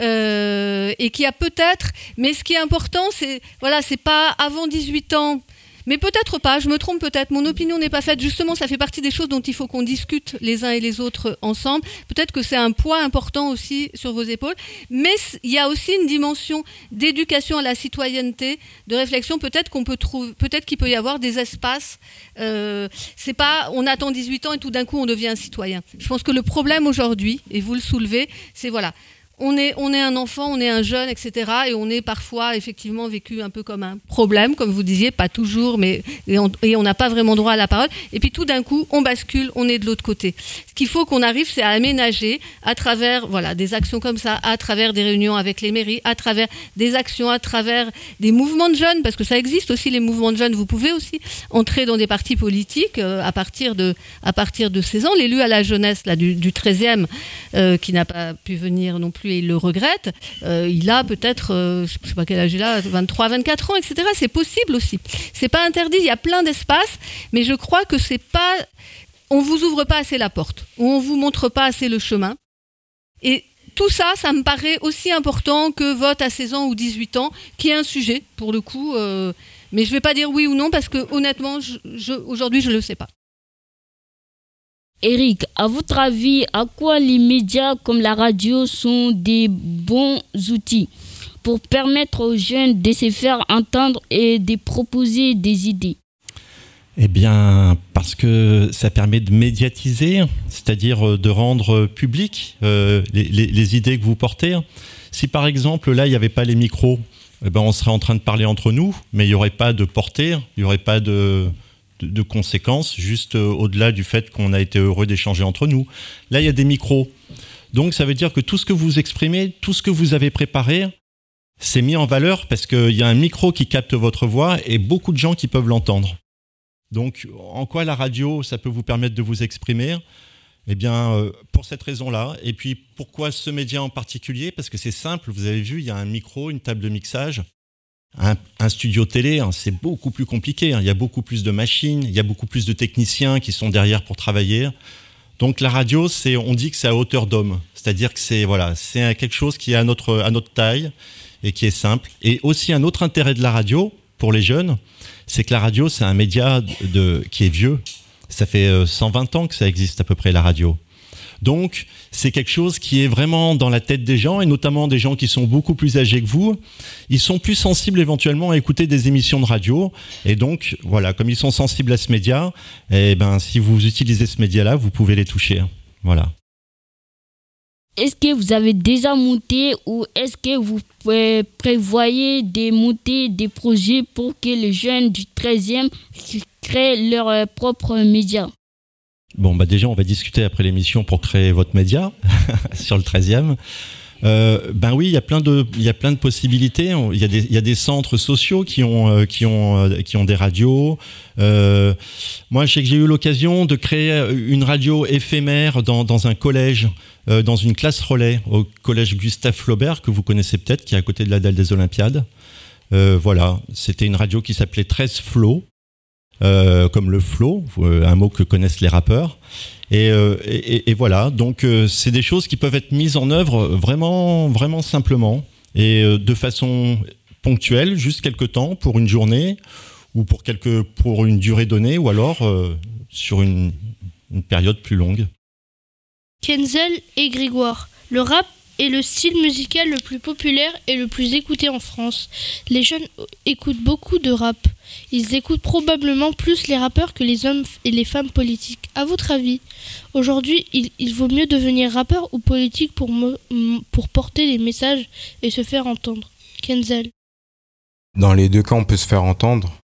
Speaker 36: euh, et qui a peut-être, mais ce qui est important, c'est voilà, c'est pas avant 18 ans, mais peut-être pas, je me trompe peut-être, mon opinion n'est pas faite, justement, ça fait partie des choses dont il faut qu'on discute les uns et les autres ensemble. Peut-être que c'est un poids important aussi sur vos épaules, mais il y a aussi une dimension d'éducation à la citoyenneté, de réflexion, peut-être qu'on peut trouver, peut-être qu'il peut y avoir des espaces, euh, c'est pas, on attend 18 ans et tout d'un coup on devient un citoyen. Je pense que le problème aujourd'hui, et vous le soulevez, c'est voilà, on est, un enfant, on est un jeune, etc. Et on est parfois effectivement vécu un peu comme un problème, comme vous disiez, pas toujours, mais et on n'a pas vraiment droit à la parole. Et puis tout d'un coup, on bascule, on est de l'autre côté. Ce qu'il faut qu'on arrive, c'est à aménager à travers voilà des actions comme ça, à travers des réunions avec les mairies, à travers des actions, à travers des mouvements de jeunes, parce que ça existe aussi les mouvements de jeunes. Vous pouvez aussi entrer dans des partis politiques euh, à partir de à partir de 16 ans. L'élu à la jeunesse du 13e euh, qui n'a pas pu venir non plus et il le regrette, euh, il a peut-être, euh, je sais pas quel âge il a, 23, 24 ans, etc. C'est possible aussi. C'est pas interdit, il y a plein d'espaces, mais je crois que c'est pas, on vous ouvre pas assez la porte, ou on vous montre pas assez le chemin. Et tout ça, ça me paraît aussi important que vote à 16 ans ou 18 ans, qui est un sujet, pour le coup. euh, mais je vais pas dire oui ou non, parce que honnêtement, aujourd'hui, je le sais pas.
Speaker 42: Eric, à votre avis, à quoi les médias comme la radio sont des bons outils pour permettre aux jeunes de se faire entendre et de proposer des idées?
Speaker 37: Eh bien, parce que ça permet de médiatiser, c'est-à-dire euh, de rendre public euh, les, idées que vous portez. Si par exemple, là, il n'y avait pas les micros, eh ben, on serait en train de parler entre nous, mais il n'y aurait pas de portée, il n'y aurait pas de, de, conséquences, juste euh, au-delà du fait qu'on a été heureux d'échanger entre nous. Là, il y a des micros. Donc, ça veut dire que tout ce que vous exprimez, tout ce que vous avez préparé, c'est mis en valeur parce qu'il y a un micro qui capte votre voix et beaucoup de gens qui peuvent l'entendre. Donc, en quoi la radio, ça peut vous permettre de vous exprimer? Eh bien, euh, pour cette raison-là. Et puis, pourquoi ce média en particulier? Parce que c'est simple, vous avez vu, il y a un micro, une table de mixage. Un, studio télé, hein, c'est beaucoup plus compliqué. hein. Il y a beaucoup plus de machines, il y a beaucoup plus de techniciens qui sont derrière pour travailler. Donc la radio, c'est, on dit que c'est à hauteur d'homme, c'est-à-dire que c'est voilà, c'est quelque chose qui est à notre à notre taille et qui est simple. Et aussi un autre intérêt de la radio pour les jeunes, c'est que la radio, c'est un média qui est vieux. Ça fait euh, 120 ans que ça existe à peu près la radio. Donc, c'est quelque chose qui est vraiment dans la tête des gens, et notamment des gens qui sont beaucoup plus âgés que vous. Ils sont plus sensibles éventuellement à écouter des émissions de radio. Et donc, voilà, comme ils sont sensibles à ce média, eh ben, si vous utilisez ce média-là, vous pouvez les toucher. Voilà.
Speaker 42: Est-ce que vous avez déjà monté ou est-ce que vous prévoyez de monter des projets pour que les jeunes du 13e créent leur euh, propre média?
Speaker 37: Bon, bah déjà, on va discuter après l'émission pour créer votre média *laughs* sur le 13e. Euh, ben oui, il y a plein de, possibilités. Il y a des, centres sociaux qui ont, euh, euh, des radios. Moi, je sais que j'ai eu l'occasion de créer une radio éphémère dans, un collège, dans une classe relais au collège Gustave Flaubert que vous connaissez peut-être, qui est à côté de la dalle des Olympiades. Voilà, c'était une radio qui s'appelait 13 Flots. Euh, comme le flow, euh, un mot que connaissent les rappeurs. Et, euh, voilà, donc c'est des choses qui peuvent être mises en œuvre vraiment, vraiment simplement et de façon ponctuelle, juste quelques temps pour une journée ou pour quelques, pour une durée donnée, ou alors sur une, une période plus longue.
Speaker 28: Kenzel et Grégoire. Le rap est le style musical le plus populaire et le plus écouté en France. Les jeunes écoutent beaucoup de rap. Ils écoutent probablement plus les rappeurs que les hommes et les femmes politiques. À votre avis, aujourd'hui, il, vaut mieux devenir rappeur ou politique pour, pour porter des messages et se faire entendre? Kenzel.
Speaker 38: Dans les deux cas, on peut se faire entendre,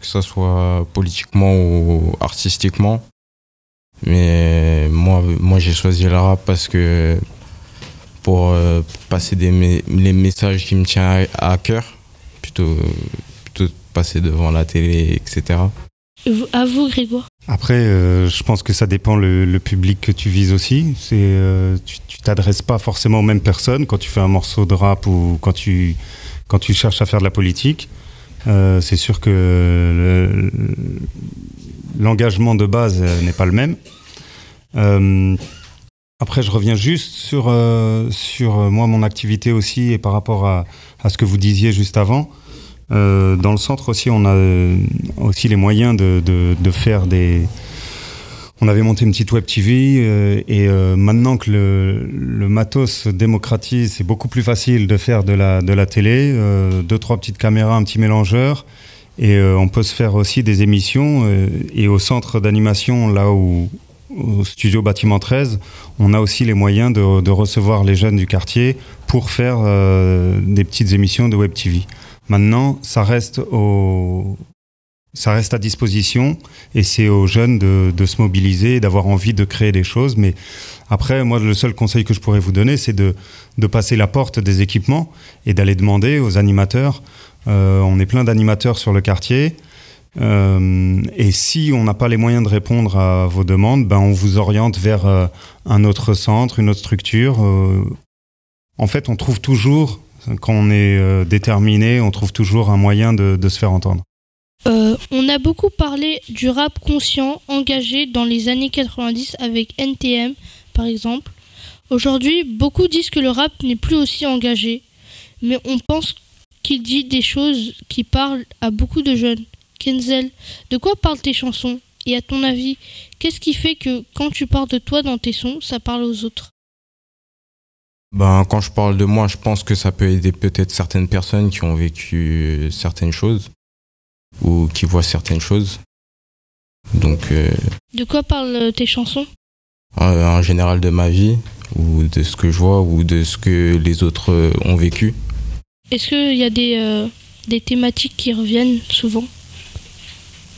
Speaker 38: que ce soit politiquement ou artistiquement. Mais moi, moi j'ai choisi le rap parce que pour euh, passer des les messages qui me tiennent à, à cœur, plutôt, plutôt passer devant la télé, etc.
Speaker 28: À vous, Grégoire?
Speaker 39: Après, euh, je pense que ça dépend le, le public que tu vises aussi. C'est, euh, tu t'adresses pas forcément aux mêmes personnes quand tu fais un morceau de rap ou quand tu, quand tu cherches à faire de la politique. Euh, c'est sûr que le- l'engagement de base n'est pas le même. Après, je reviens juste sur, euh, sur euh, moi, mon activité aussi et par rapport à, à ce que vous disiez juste avant. Euh, dans le centre aussi, on a euh, aussi les moyens de, de, de faire des. On avait monté une petite web TV euh, et maintenant que le, le matos se démocratise, c'est beaucoup plus facile de faire de la, de la télé, deux, trois petites caméras, un petit mélangeur. Et on peut se faire aussi des émissions. et au centre d'animation, là où, au studio bâtiment 13, on a aussi les moyens de, recevoir les jeunes du quartier pour faire euh, des petites émissions de web TV. Maintenant, ça reste au, ça reste à disposition et c'est aux jeunes de, se mobiliser, d'avoir envie de créer des choses. Mais après, moi, le seul conseil que je pourrais vous donner, c'est de, de passer la porte des équipements et d'aller demander aux animateurs. Euh, on est plein d'animateurs sur le quartier. Euh, et si on n'a pas les moyens de répondre à vos demandes, ben on vous oriente vers euh, un autre centre, une autre structure. Euh, en fait, on trouve toujours, quand on est déterminé, on trouve toujours un moyen de, se faire entendre.
Speaker 28: On a beaucoup parlé du rap conscient engagé dans les années 90 avec NTM par exemple. Aujourd'hui, beaucoup disent que le rap n'est plus aussi engagé, mais on pense qu'il dit des choses qui parlent à beaucoup de jeunes. Kenzel, de quoi parlent tes chansons? Et à ton avis, qu'est-ce qui fait que quand tu parles de toi dans tes sons, ça parle aux autres?
Speaker 38: Ben, quand je parle de moi, je pense que ça peut aider peut-être certaines personnes qui ont vécu certaines choses ou qui voient certaines choses. Donc, euh,
Speaker 28: De quoi parlent tes chansons?
Speaker 38: en, en général de ma vie ou de ce que je vois ou de ce que les autres euh, ont vécu.
Speaker 28: Est-ce qu'il y a des, euh, des thématiques qui reviennent souvent?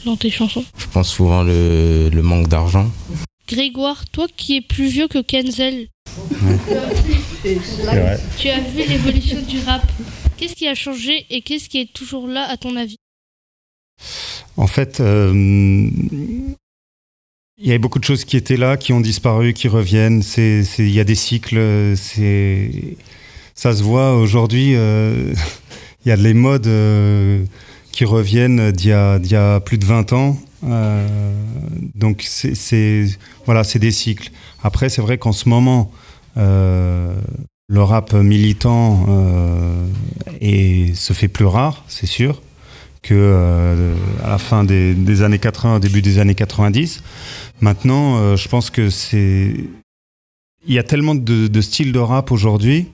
Speaker 28: Dans tes chansons?
Speaker 38: Je pense souvent le, le manque d'argent.
Speaker 28: Grégoire, toi qui es plus vieux que Kenzel, tu as vu l'évolution du rap. Qu'est-ce qui a changé et qu'est-ce qui est toujours là à ton avis?
Speaker 39: En fait, euh, il y avait beaucoup de choses qui étaient là, qui ont disparu, qui reviennent. C'est- il y a des cycles. C'est, ça se voit aujourd'hui. euh, *laughs* il y a les modes euh, qui reviennent d'il y a, plus de 20 ans. Euh, donc c'est, voilà, c'est des cycles. Après, c'est vrai qu'en ce moment, euh, le rap militant euh, est, se fait plus rare, c'est sûr que euh, à la fin des, des années 80, au début des années 90. Maintenant, euh, je pense que c'est il y a tellement de styles de rap aujourd'hui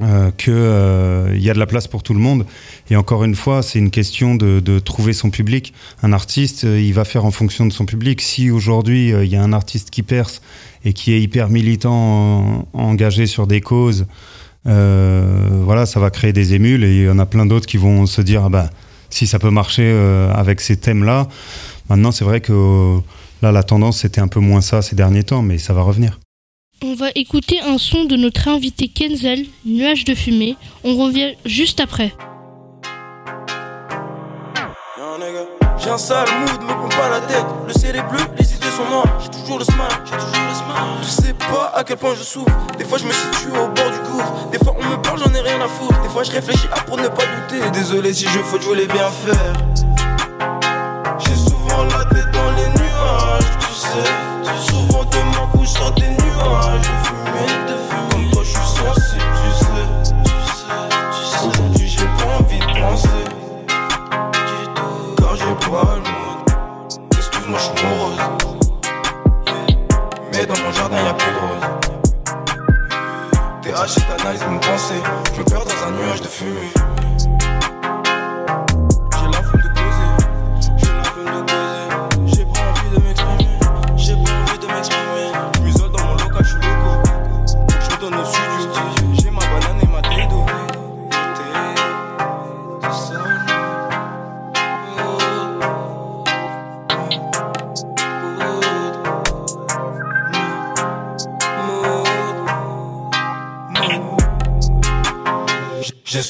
Speaker 39: euh, que euh, y a de la place pour tout le monde. Et encore une fois, c'est une question de, de trouver son public. Un artiste, euh, il va faire en fonction de son public. Si aujourd'hui euh, il y a un artiste qui perce et qui est hyper militant, en- engagé sur des causes, euh, voilà, ça va créer des émules. Et il y en a plein d'autres qui vont se dire, ah bah, si ça peut marcher avec ces thèmes-là. Maintenant, c'est vrai que euh, là, la tendance, c'était un peu moins ça ces derniers temps, mais ça va revenir.
Speaker 28: On va écouter un son de notre invité Kenzel, Nuage de fumée. On revient juste après.
Speaker 43: J'ai un sale mood, me prends pas la tête. Le ciel est bleu, les idées sont noires. J'ai toujours le smile, j'ai toujours le smile. Tu sais pas à quel point je souffre. Des fois, je me situe au bord du gouffre. Des fois, on me parle, j'en ai rien à foutre. Des fois, je réfléchis à pour ne pas douter. Désolé si je faute, je voulais bien faire. J'ai souvent la tête dans les nuages, tu sais. Souvent de ma couche sort des nuages. De fumée, de fumée. Comme toi, je suis sensible, tu sais. Tu sais, tu sais. Aujourd'hui, j'ai pas envie de penser. Car j'ai pas le mood. Excuse-moi, je suis morose. Mais dans mon jardin, y'a plus de roses. TH et canalise mon pensée. Je me perds dans un nuage de fumée.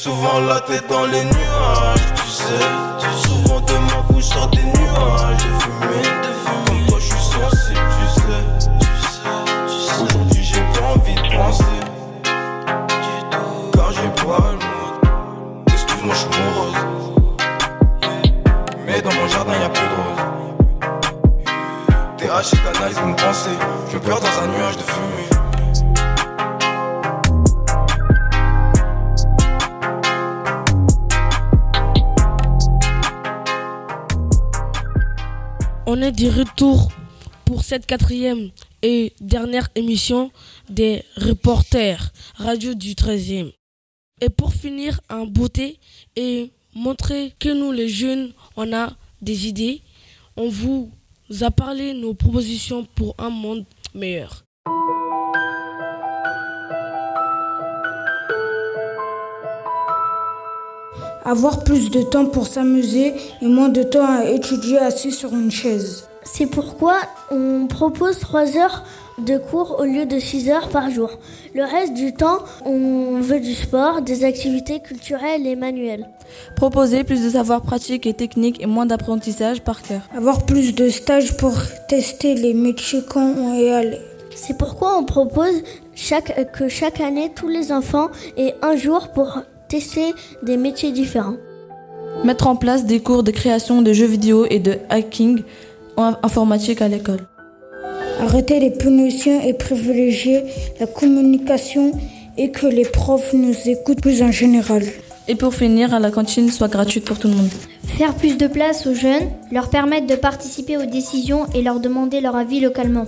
Speaker 43: Souvent la tête dans les nuages, tu sais. Souvent de ma bouche sort des nuages.
Speaker 6: Quatrième et dernière émission des reporters radio du 13e. Et pour finir en beauté et montrer que nous les jeunes, on a des idées, on vous a parlé nos propositions pour un monde meilleur.
Speaker 44: Avoir plus de temps pour s'amuser et moins de temps à étudier assis sur une chaise.
Speaker 41: C'est pourquoi on propose 3 heures de cours au lieu de 6 heures par jour. Le reste du temps, on veut du sport, des activités culturelles et manuelles.
Speaker 45: Proposer plus de savoir pratique et technique et moins d'apprentissage par cœur.
Speaker 44: Avoir plus de stages pour tester les métiers quand on est allé.
Speaker 41: C'est pourquoi on propose chaque, que chaque année, tous les enfants aient un jour pour tester des métiers différents.
Speaker 45: Mettre en place des cours de création de jeux vidéo et de hacking informatique à l'école.
Speaker 44: Arrêter les punitions et privilégier la communication et que les profs nous écoutent plus en général.
Speaker 45: Et pour finir, à la cantine soit gratuite pour tout le monde.
Speaker 41: Faire plus de place aux jeunes, leur permettre de participer aux décisions et leur demander leur avis localement.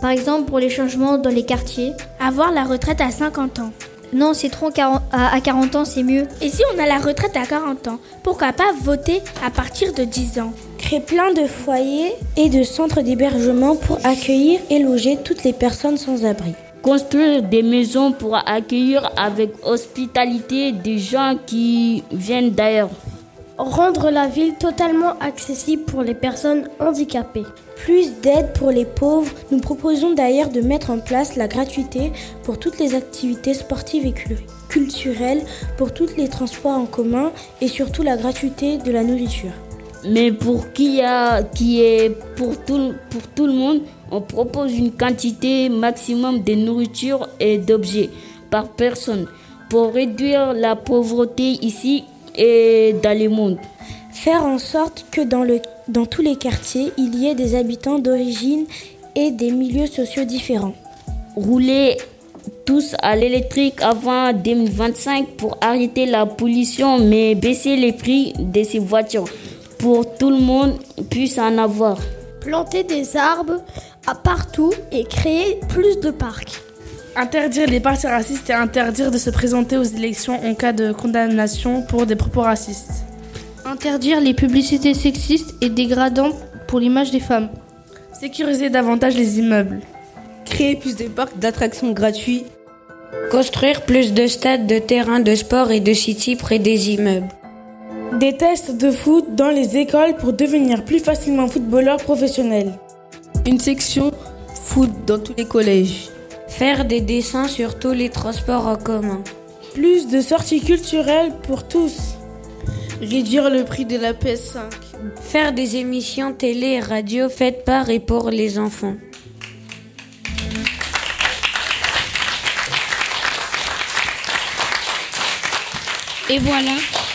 Speaker 41: Par exemple pour les changements dans les quartiers.
Speaker 28: Avoir la retraite à 50 ans.
Speaker 41: Non, c'est trop à 40 ans, c'est mieux.
Speaker 28: Et si on a la retraite à 40 ans, pourquoi pas voter à partir de 10 ans?
Speaker 44: Créer plein de foyers et de centres d'hébergement pour accueillir et loger toutes les personnes sans abri.
Speaker 42: Construire des maisons pour accueillir avec hospitalité des gens qui viennent d'ailleurs.
Speaker 13: Rendre la ville totalement accessible pour les personnes handicapées.
Speaker 44: Plus d'aide pour les pauvres. Nous proposons d'ailleurs de mettre en place la gratuité pour toutes les activités sportives et culturelles, pour tous les transports en commun et surtout la gratuité de la nourriture.
Speaker 42: Mais pour qui, a, qui est pour tout, pour tout le monde, on propose une quantité maximum de nourriture et d'objets par personne pour réduire la pauvreté ici et dans le monde.
Speaker 44: Faire en sorte que dans, le, dans tous les quartiers, il y ait des habitants d'origine et des milieux sociaux différents.
Speaker 42: Rouler tous à l'électrique avant 2025 pour arrêter la pollution, mais baisser les prix de ces voitures pour tout le monde puisse en avoir.
Speaker 13: Planter des arbres à partout et créer plus de parcs.
Speaker 6: Interdire les partis racistes et interdire de se présenter aux élections en cas de condamnation pour des propos racistes.
Speaker 28: Interdire les publicités sexistes et dégradantes pour l'image des femmes.
Speaker 6: Sécuriser davantage les immeubles.
Speaker 45: Créer plus de parcs d'attractions gratuits.
Speaker 44: Construire plus de stades de terrains de sport et de city près des immeubles. Des tests de foot dans les écoles pour devenir plus facilement footballeur professionnel.
Speaker 45: Une section foot dans tous les collèges.
Speaker 44: Faire des dessins sur tous les transports en commun. Plus de sorties culturelles pour tous.
Speaker 6: Réduire le prix de la PS5.
Speaker 44: Faire des émissions télé et radio faites par et pour les enfants.
Speaker 19: Et voilà,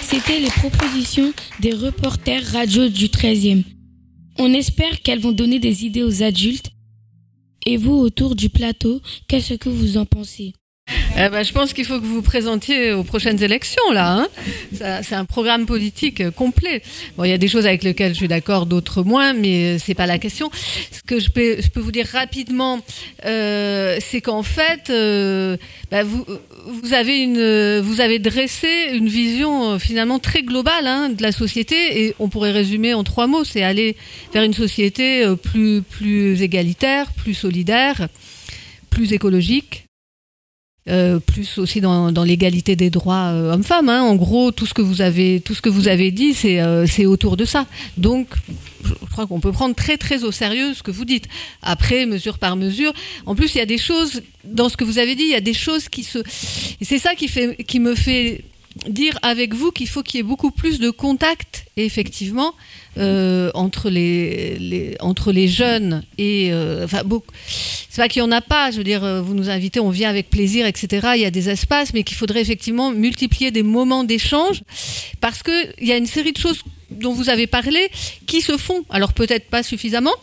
Speaker 19: c'était les propositions des reporters radio du 13e. On espère qu'elles vont donner des idées aux adultes. Et vous, autour du plateau, qu'est-ce que vous en pensez?
Speaker 36: Eh ben, je pense qu'il faut que vous vous présentiez aux prochaines élections, là. Hein. c'est un programme politique euh, complet. Bon, il y a des choses avec lesquelles je suis d'accord, d'autres moins, mais euh, c'est pas la question. Ce que je peux, vous dire rapidement, euh, c'est qu'en fait, bah, vous, avez dressé une vision finalement très globale hein, de la société, et on pourrait résumer en trois mots c'est aller vers une société plus égalitaire, plus solidaire, plus écologique euh, plus aussi dans, l'égalité des droits euh, hommes-femmes. Hein. En gros, tout ce que vous avez, dit, c'est euh, c'est autour de ça. Donc, je crois qu'on peut prendre très très au sérieux ce que vous dites. Après, mesure par mesure. En plus, il y a des choses dans ce que vous avez dit, il y a des choses qui se. C'est ça qui fait, qui me fait dire avec vous qu'il faut qu'il y ait beaucoup plus de contact, effectivement, euh, entre, les, entre les jeunes et. Euh, enfin. C'est pas qu'il n'y en a pas, je veux dire, euh, vous nous invitez, on vient avec plaisir, etc. Il y a des espaces, mais qu'il faudrait effectivement multiplier des moments d'échange parce qu'il y a une série de choses dont vous avez parlé qui se font. Alors, peut-être pas suffisamment,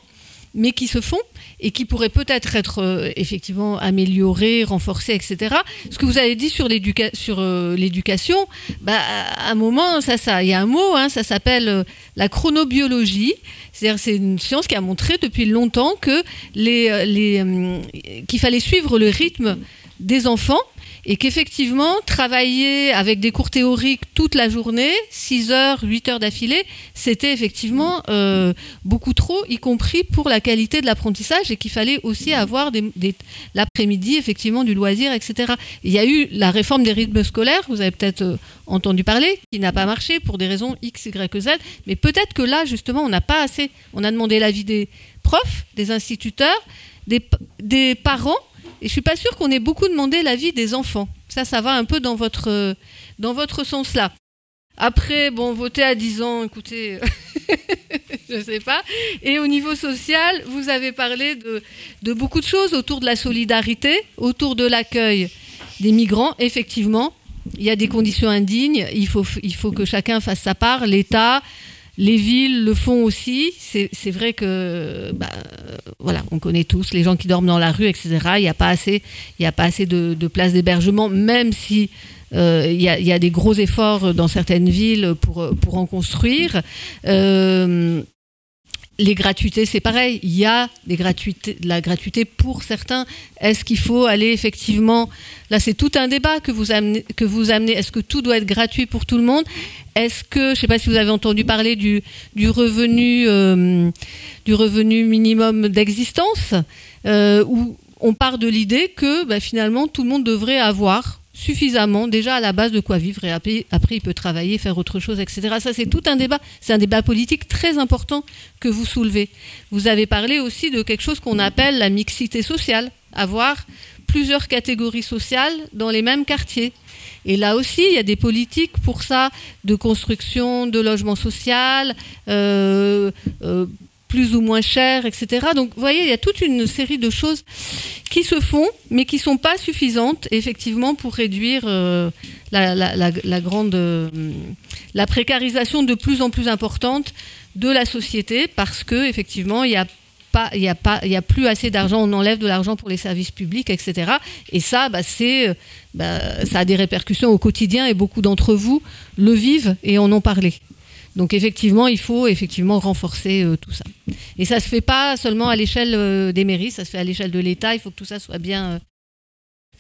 Speaker 36: mais qui se font et qui pourraient peut-être être, euh, effectivement améliorées, renforcées, etc. Ce que vous avez dit sur euh, l'éducation, bah, à un moment, ça, ça, il y a un mot, hein, ça s'appelle euh, la chronobiologie. C'est-à-dire, c'est une science qui a montré depuis longtemps que les, les, qu'il fallait suivre le rythme des enfants et qu'effectivement, travailler avec des cours théoriques toute la journée, 6 heures, 8 heures d'affilée, c'était effectivement euh, beaucoup trop, y compris pour la qualité de l'apprentissage, et qu'il fallait aussi avoir l'après-midi, effectivement, du loisir, etc. Il y a eu la réforme des rythmes scolaires, vous avez peut-être euh, entendu parler, qui n'a pas marché pour des raisons X, Y, Z, mais peut-être que là, justement, on n'a pas assez, on a demandé l'avis des profs, des instituteurs, des parents, et je suis pas sûre qu'on ait beaucoup demandé l'avis des enfants. Ça, ça va un peu dans votre, dans votre sens-là. Après, bon, voter à 10 ans, écoutez, *laughs* je ne sais pas. Et au niveau social, vous avez parlé de, de, beaucoup de choses autour de la solidarité, autour de l'accueil des migrants. Effectivement, il y a des conditions indignes, il faut, il faut que chacun fasse sa part, l'État, les villes le font aussi. C'est vrai que, bah, voilà, on connaît tous les gens qui dorment dans la rue, etc. Il n'y a pas assez, il a pas assez de, places d'hébergement, même si euh, il y, a, y, a des gros efforts dans certaines villes pour, pour en construire. Euh, les gratuités, c'est pareil. Il y a de la gratuité pour certains. Est-ce qu'il faut aller effectivement Là, c'est tout un débat que vous amenez. Est-ce que tout doit être gratuit pour tout le monde? Est-ce que, je ne sais pas si vous avez entendu parler du, euh, revenu minimum d'existence, euh, où on part de l'idée que bah, finalement tout le monde devrait avoir suffisamment déjà à la base de quoi vivre et après, il peut travailler, faire autre chose, etc. Ça c'est tout un débat, c'est un débat politique très important que vous soulevez. Vous avez parlé aussi de quelque chose qu'on appelle la mixité sociale, avoir plusieurs catégories sociales dans les mêmes quartiers. Et là aussi, il y a des politiques pour ça, de construction de logement social, euh, euh, plus ou moins cher, etc. Donc, vous voyez, il y a toute une série de choses qui se font, mais qui ne sont pas suffisantes, effectivement, pour réduire euh, la, grande, euh, la précarisation de plus en plus importante de la société, parce que effectivement, il y a pas, plus assez d'argent, on enlève de l'argent pour les services publics, etc. Et ça, bah, c'est, bah, ça a des répercussions au quotidien, et beaucoup d'entre vous le vivent et en ont parlé. Donc effectivement, il faut effectivement renforcer euh, tout ça. Et ça se fait pas seulement à l'échelle euh, des mairies, ça se fait à l'échelle de l'État. Il faut que tout ça soit bien, euh,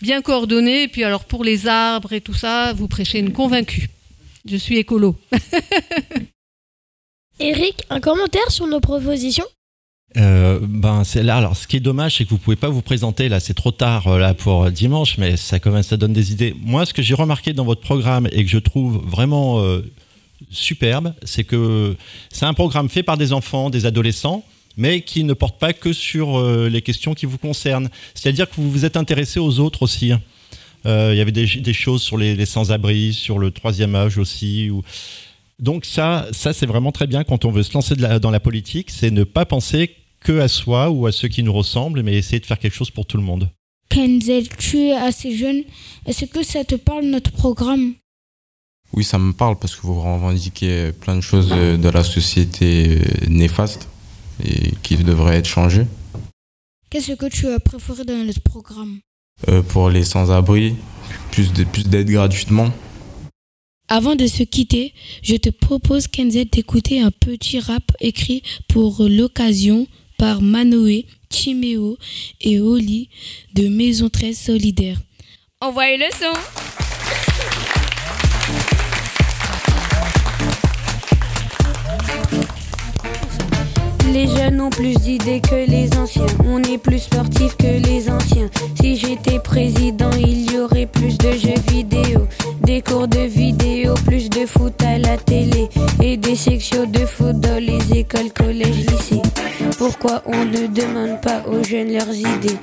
Speaker 36: bien coordonné. Et puis alors pour les arbres et tout ça, vous prêchez une convaincue. Je suis écolo. *laughs*
Speaker 13: Eric, un commentaire sur nos propositions?
Speaker 37: Euh, ben c'est là. Alors, ce qui est dommage, c'est que vous pouvez pas vous présenter là. C'est trop tard là pour dimanche, mais ça commence, ça donne des idées. Moi, ce que j'ai remarqué dans votre programme et que je trouve vraiment euh, superbe, c'est que c'est un programme fait par des enfants, des adolescents, mais qui ne porte pas que sur euh, les questions qui vous concernent. C'est-à-dire que vous vous êtes intéressé aux autres aussi. Euh, il y avait des, choses sur les, sans-abri, sur le troisième âge aussi. Donc ça, ça c'est vraiment très bien quand on veut se lancer dans la politique, c'est ne pas penser que à soi ou à ceux qui nous ressemblent, mais essayer de faire quelque chose pour tout le monde.
Speaker 19: Kenzel, tu es assez jeune. Est-ce que ça te parle notre programme?
Speaker 38: Oui, ça me parle parce que vous revendiquez plein de choses de la société néfaste et qui devraient être changées.
Speaker 19: Qu'est-ce que tu as préféré dans notre programme?
Speaker 38: Euh, Pour les sans-abri, plus d'aide plus gratuitement.
Speaker 19: Avant de se quitter, je te propose, Kenzel, d'écouter un petit rap écrit pour l'occasion par Manoé, Chiméo et Oli de Maison 13 Solidaire.
Speaker 46: Envoyez le son
Speaker 47: Les jeunes ont plus d'idées que les anciens. On est plus sportif que les anciens. Si j'étais président, il y aurait plus de jeux vidéo, des cours de vidéo, plus de foot à la télé et des sections de foot dans les écoles, collèges, lycées. Pourquoi on ne demande pas aux jeunes leurs idées?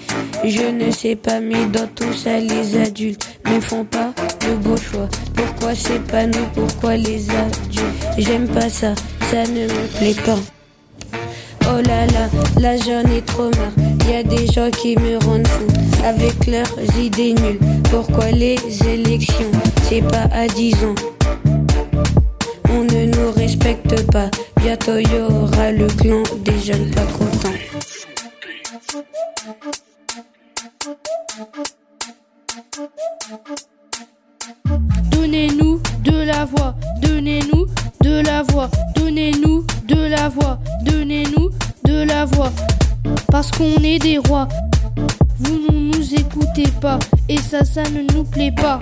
Speaker 47: Je ne sais pas, mais dans tout ça, les adultes ne font pas le beau choix. Pourquoi c'est pas nous? Pourquoi les adultes? J'aime pas ça, ça ne me plaît pas. Oh là là, là j'en ai trop marre. Y a des gens qui me rendent fou avec leurs idées nulles. Pourquoi les élections? C'est pas à 10 ans. On ne nous respecte pas. Bientôt y le clan des jeunes pas contents.
Speaker 28: Donnez-nous de la voix, donnez-nous de la voix, donnez-nous de la voix, donnez-nous de la voix, parce qu'on est des rois. Vous ne nous écoutez pas Et ça, ça ne nous plaît pas.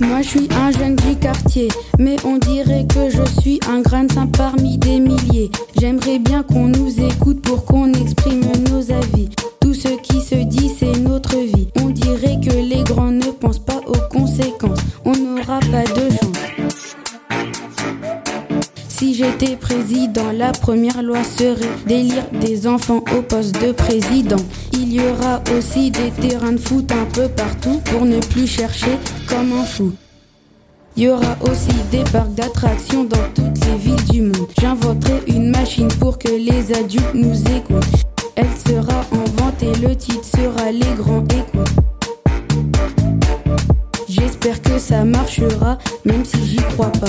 Speaker 35: Moi je suis un jeune du quartier, mais on dirait que je suis un grain de parmi des milliers. J'aimerais bien qu'on nous écoute pour qu'on exprime nos avis. Tout ce qui se dit, c'est notre vie. On dirait que les grands ne pensent pas aux conséquences. On n'aura pas de chance. Si j'étais président, la première loi serait d'élire des enfants au poste de président. Il y aura aussi des terrains de foot un peu partout pour ne plus chercher comme un fou. Il y aura aussi des parcs d'attractions dans toutes les villes du monde. J'inventerai une machine pour que les adultes nous écoutent. Elle sera en vente et le titre sera Les grands écoutent. J'espère que ça marchera, même si j'y crois pas.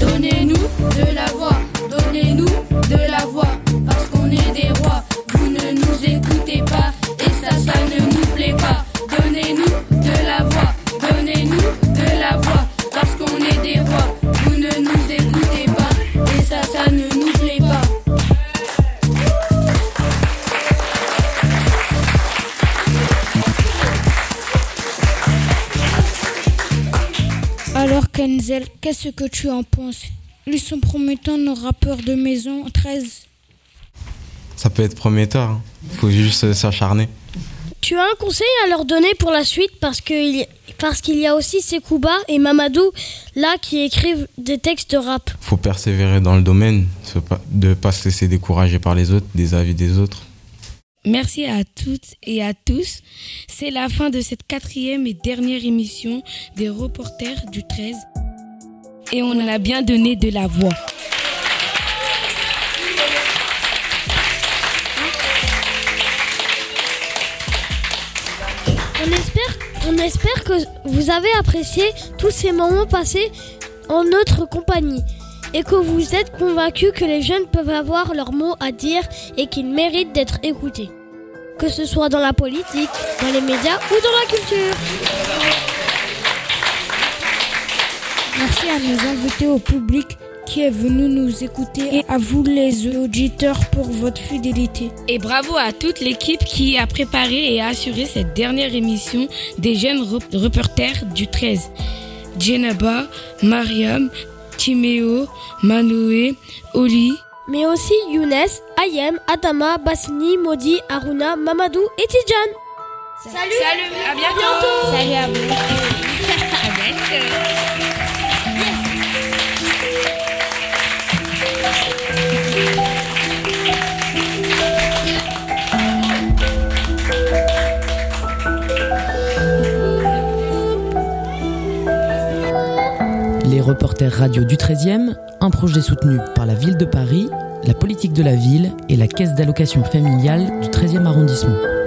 Speaker 48: Donnez-nous de la voix, donnez-nous de la voix, parce qu'on est des rois.
Speaker 18: Kenzel, qu'est-ce que tu en penses? Ils sont promettants nos rappeurs de maison 13.
Speaker 38: Ça peut être prometteur, hein. faut juste s'acharner.
Speaker 13: Tu as un conseil à leur donner pour la suite? Parce qu'il parce qu'il y a aussi Sekouba et Mamadou là qui écrivent des textes de rap.
Speaker 38: Faut persévérer dans le domaine, de ne pas se laisser décourager par les autres, des avis des autres.
Speaker 19: Merci à toutes et à tous. C'est la fin de cette quatrième et dernière émission des reporters du 13. Et on en a bien donné de la voix.
Speaker 13: On espère, on espère que vous avez apprécié tous ces moments passés en notre compagnie et que vous êtes convaincus que les jeunes peuvent avoir leur mot à dire et qu'ils méritent d'être écoutés. Que ce soit dans la politique, dans les médias ou dans la culture.
Speaker 18: Merci à nos invités au public qui est venu nous écouter et à vous les auditeurs pour votre fidélité.
Speaker 19: Et bravo à toute l'équipe qui a préparé et assuré cette dernière émission des jeunes rep- reporters du 13. Djenaba, Mariam, Timéo, Manoé, Oli.
Speaker 13: Mais aussi Younes, Ayem, Adama, Bassini, Modi, Aruna, Mamadou et Tidjan. Salut,
Speaker 48: à bientôt.
Speaker 13: Salut à vous. *laughs*
Speaker 1: Les reporters radio du 13e, un projet soutenu par la ville de Paris, la politique de la ville et la caisse d'allocation familiale du 13e arrondissement.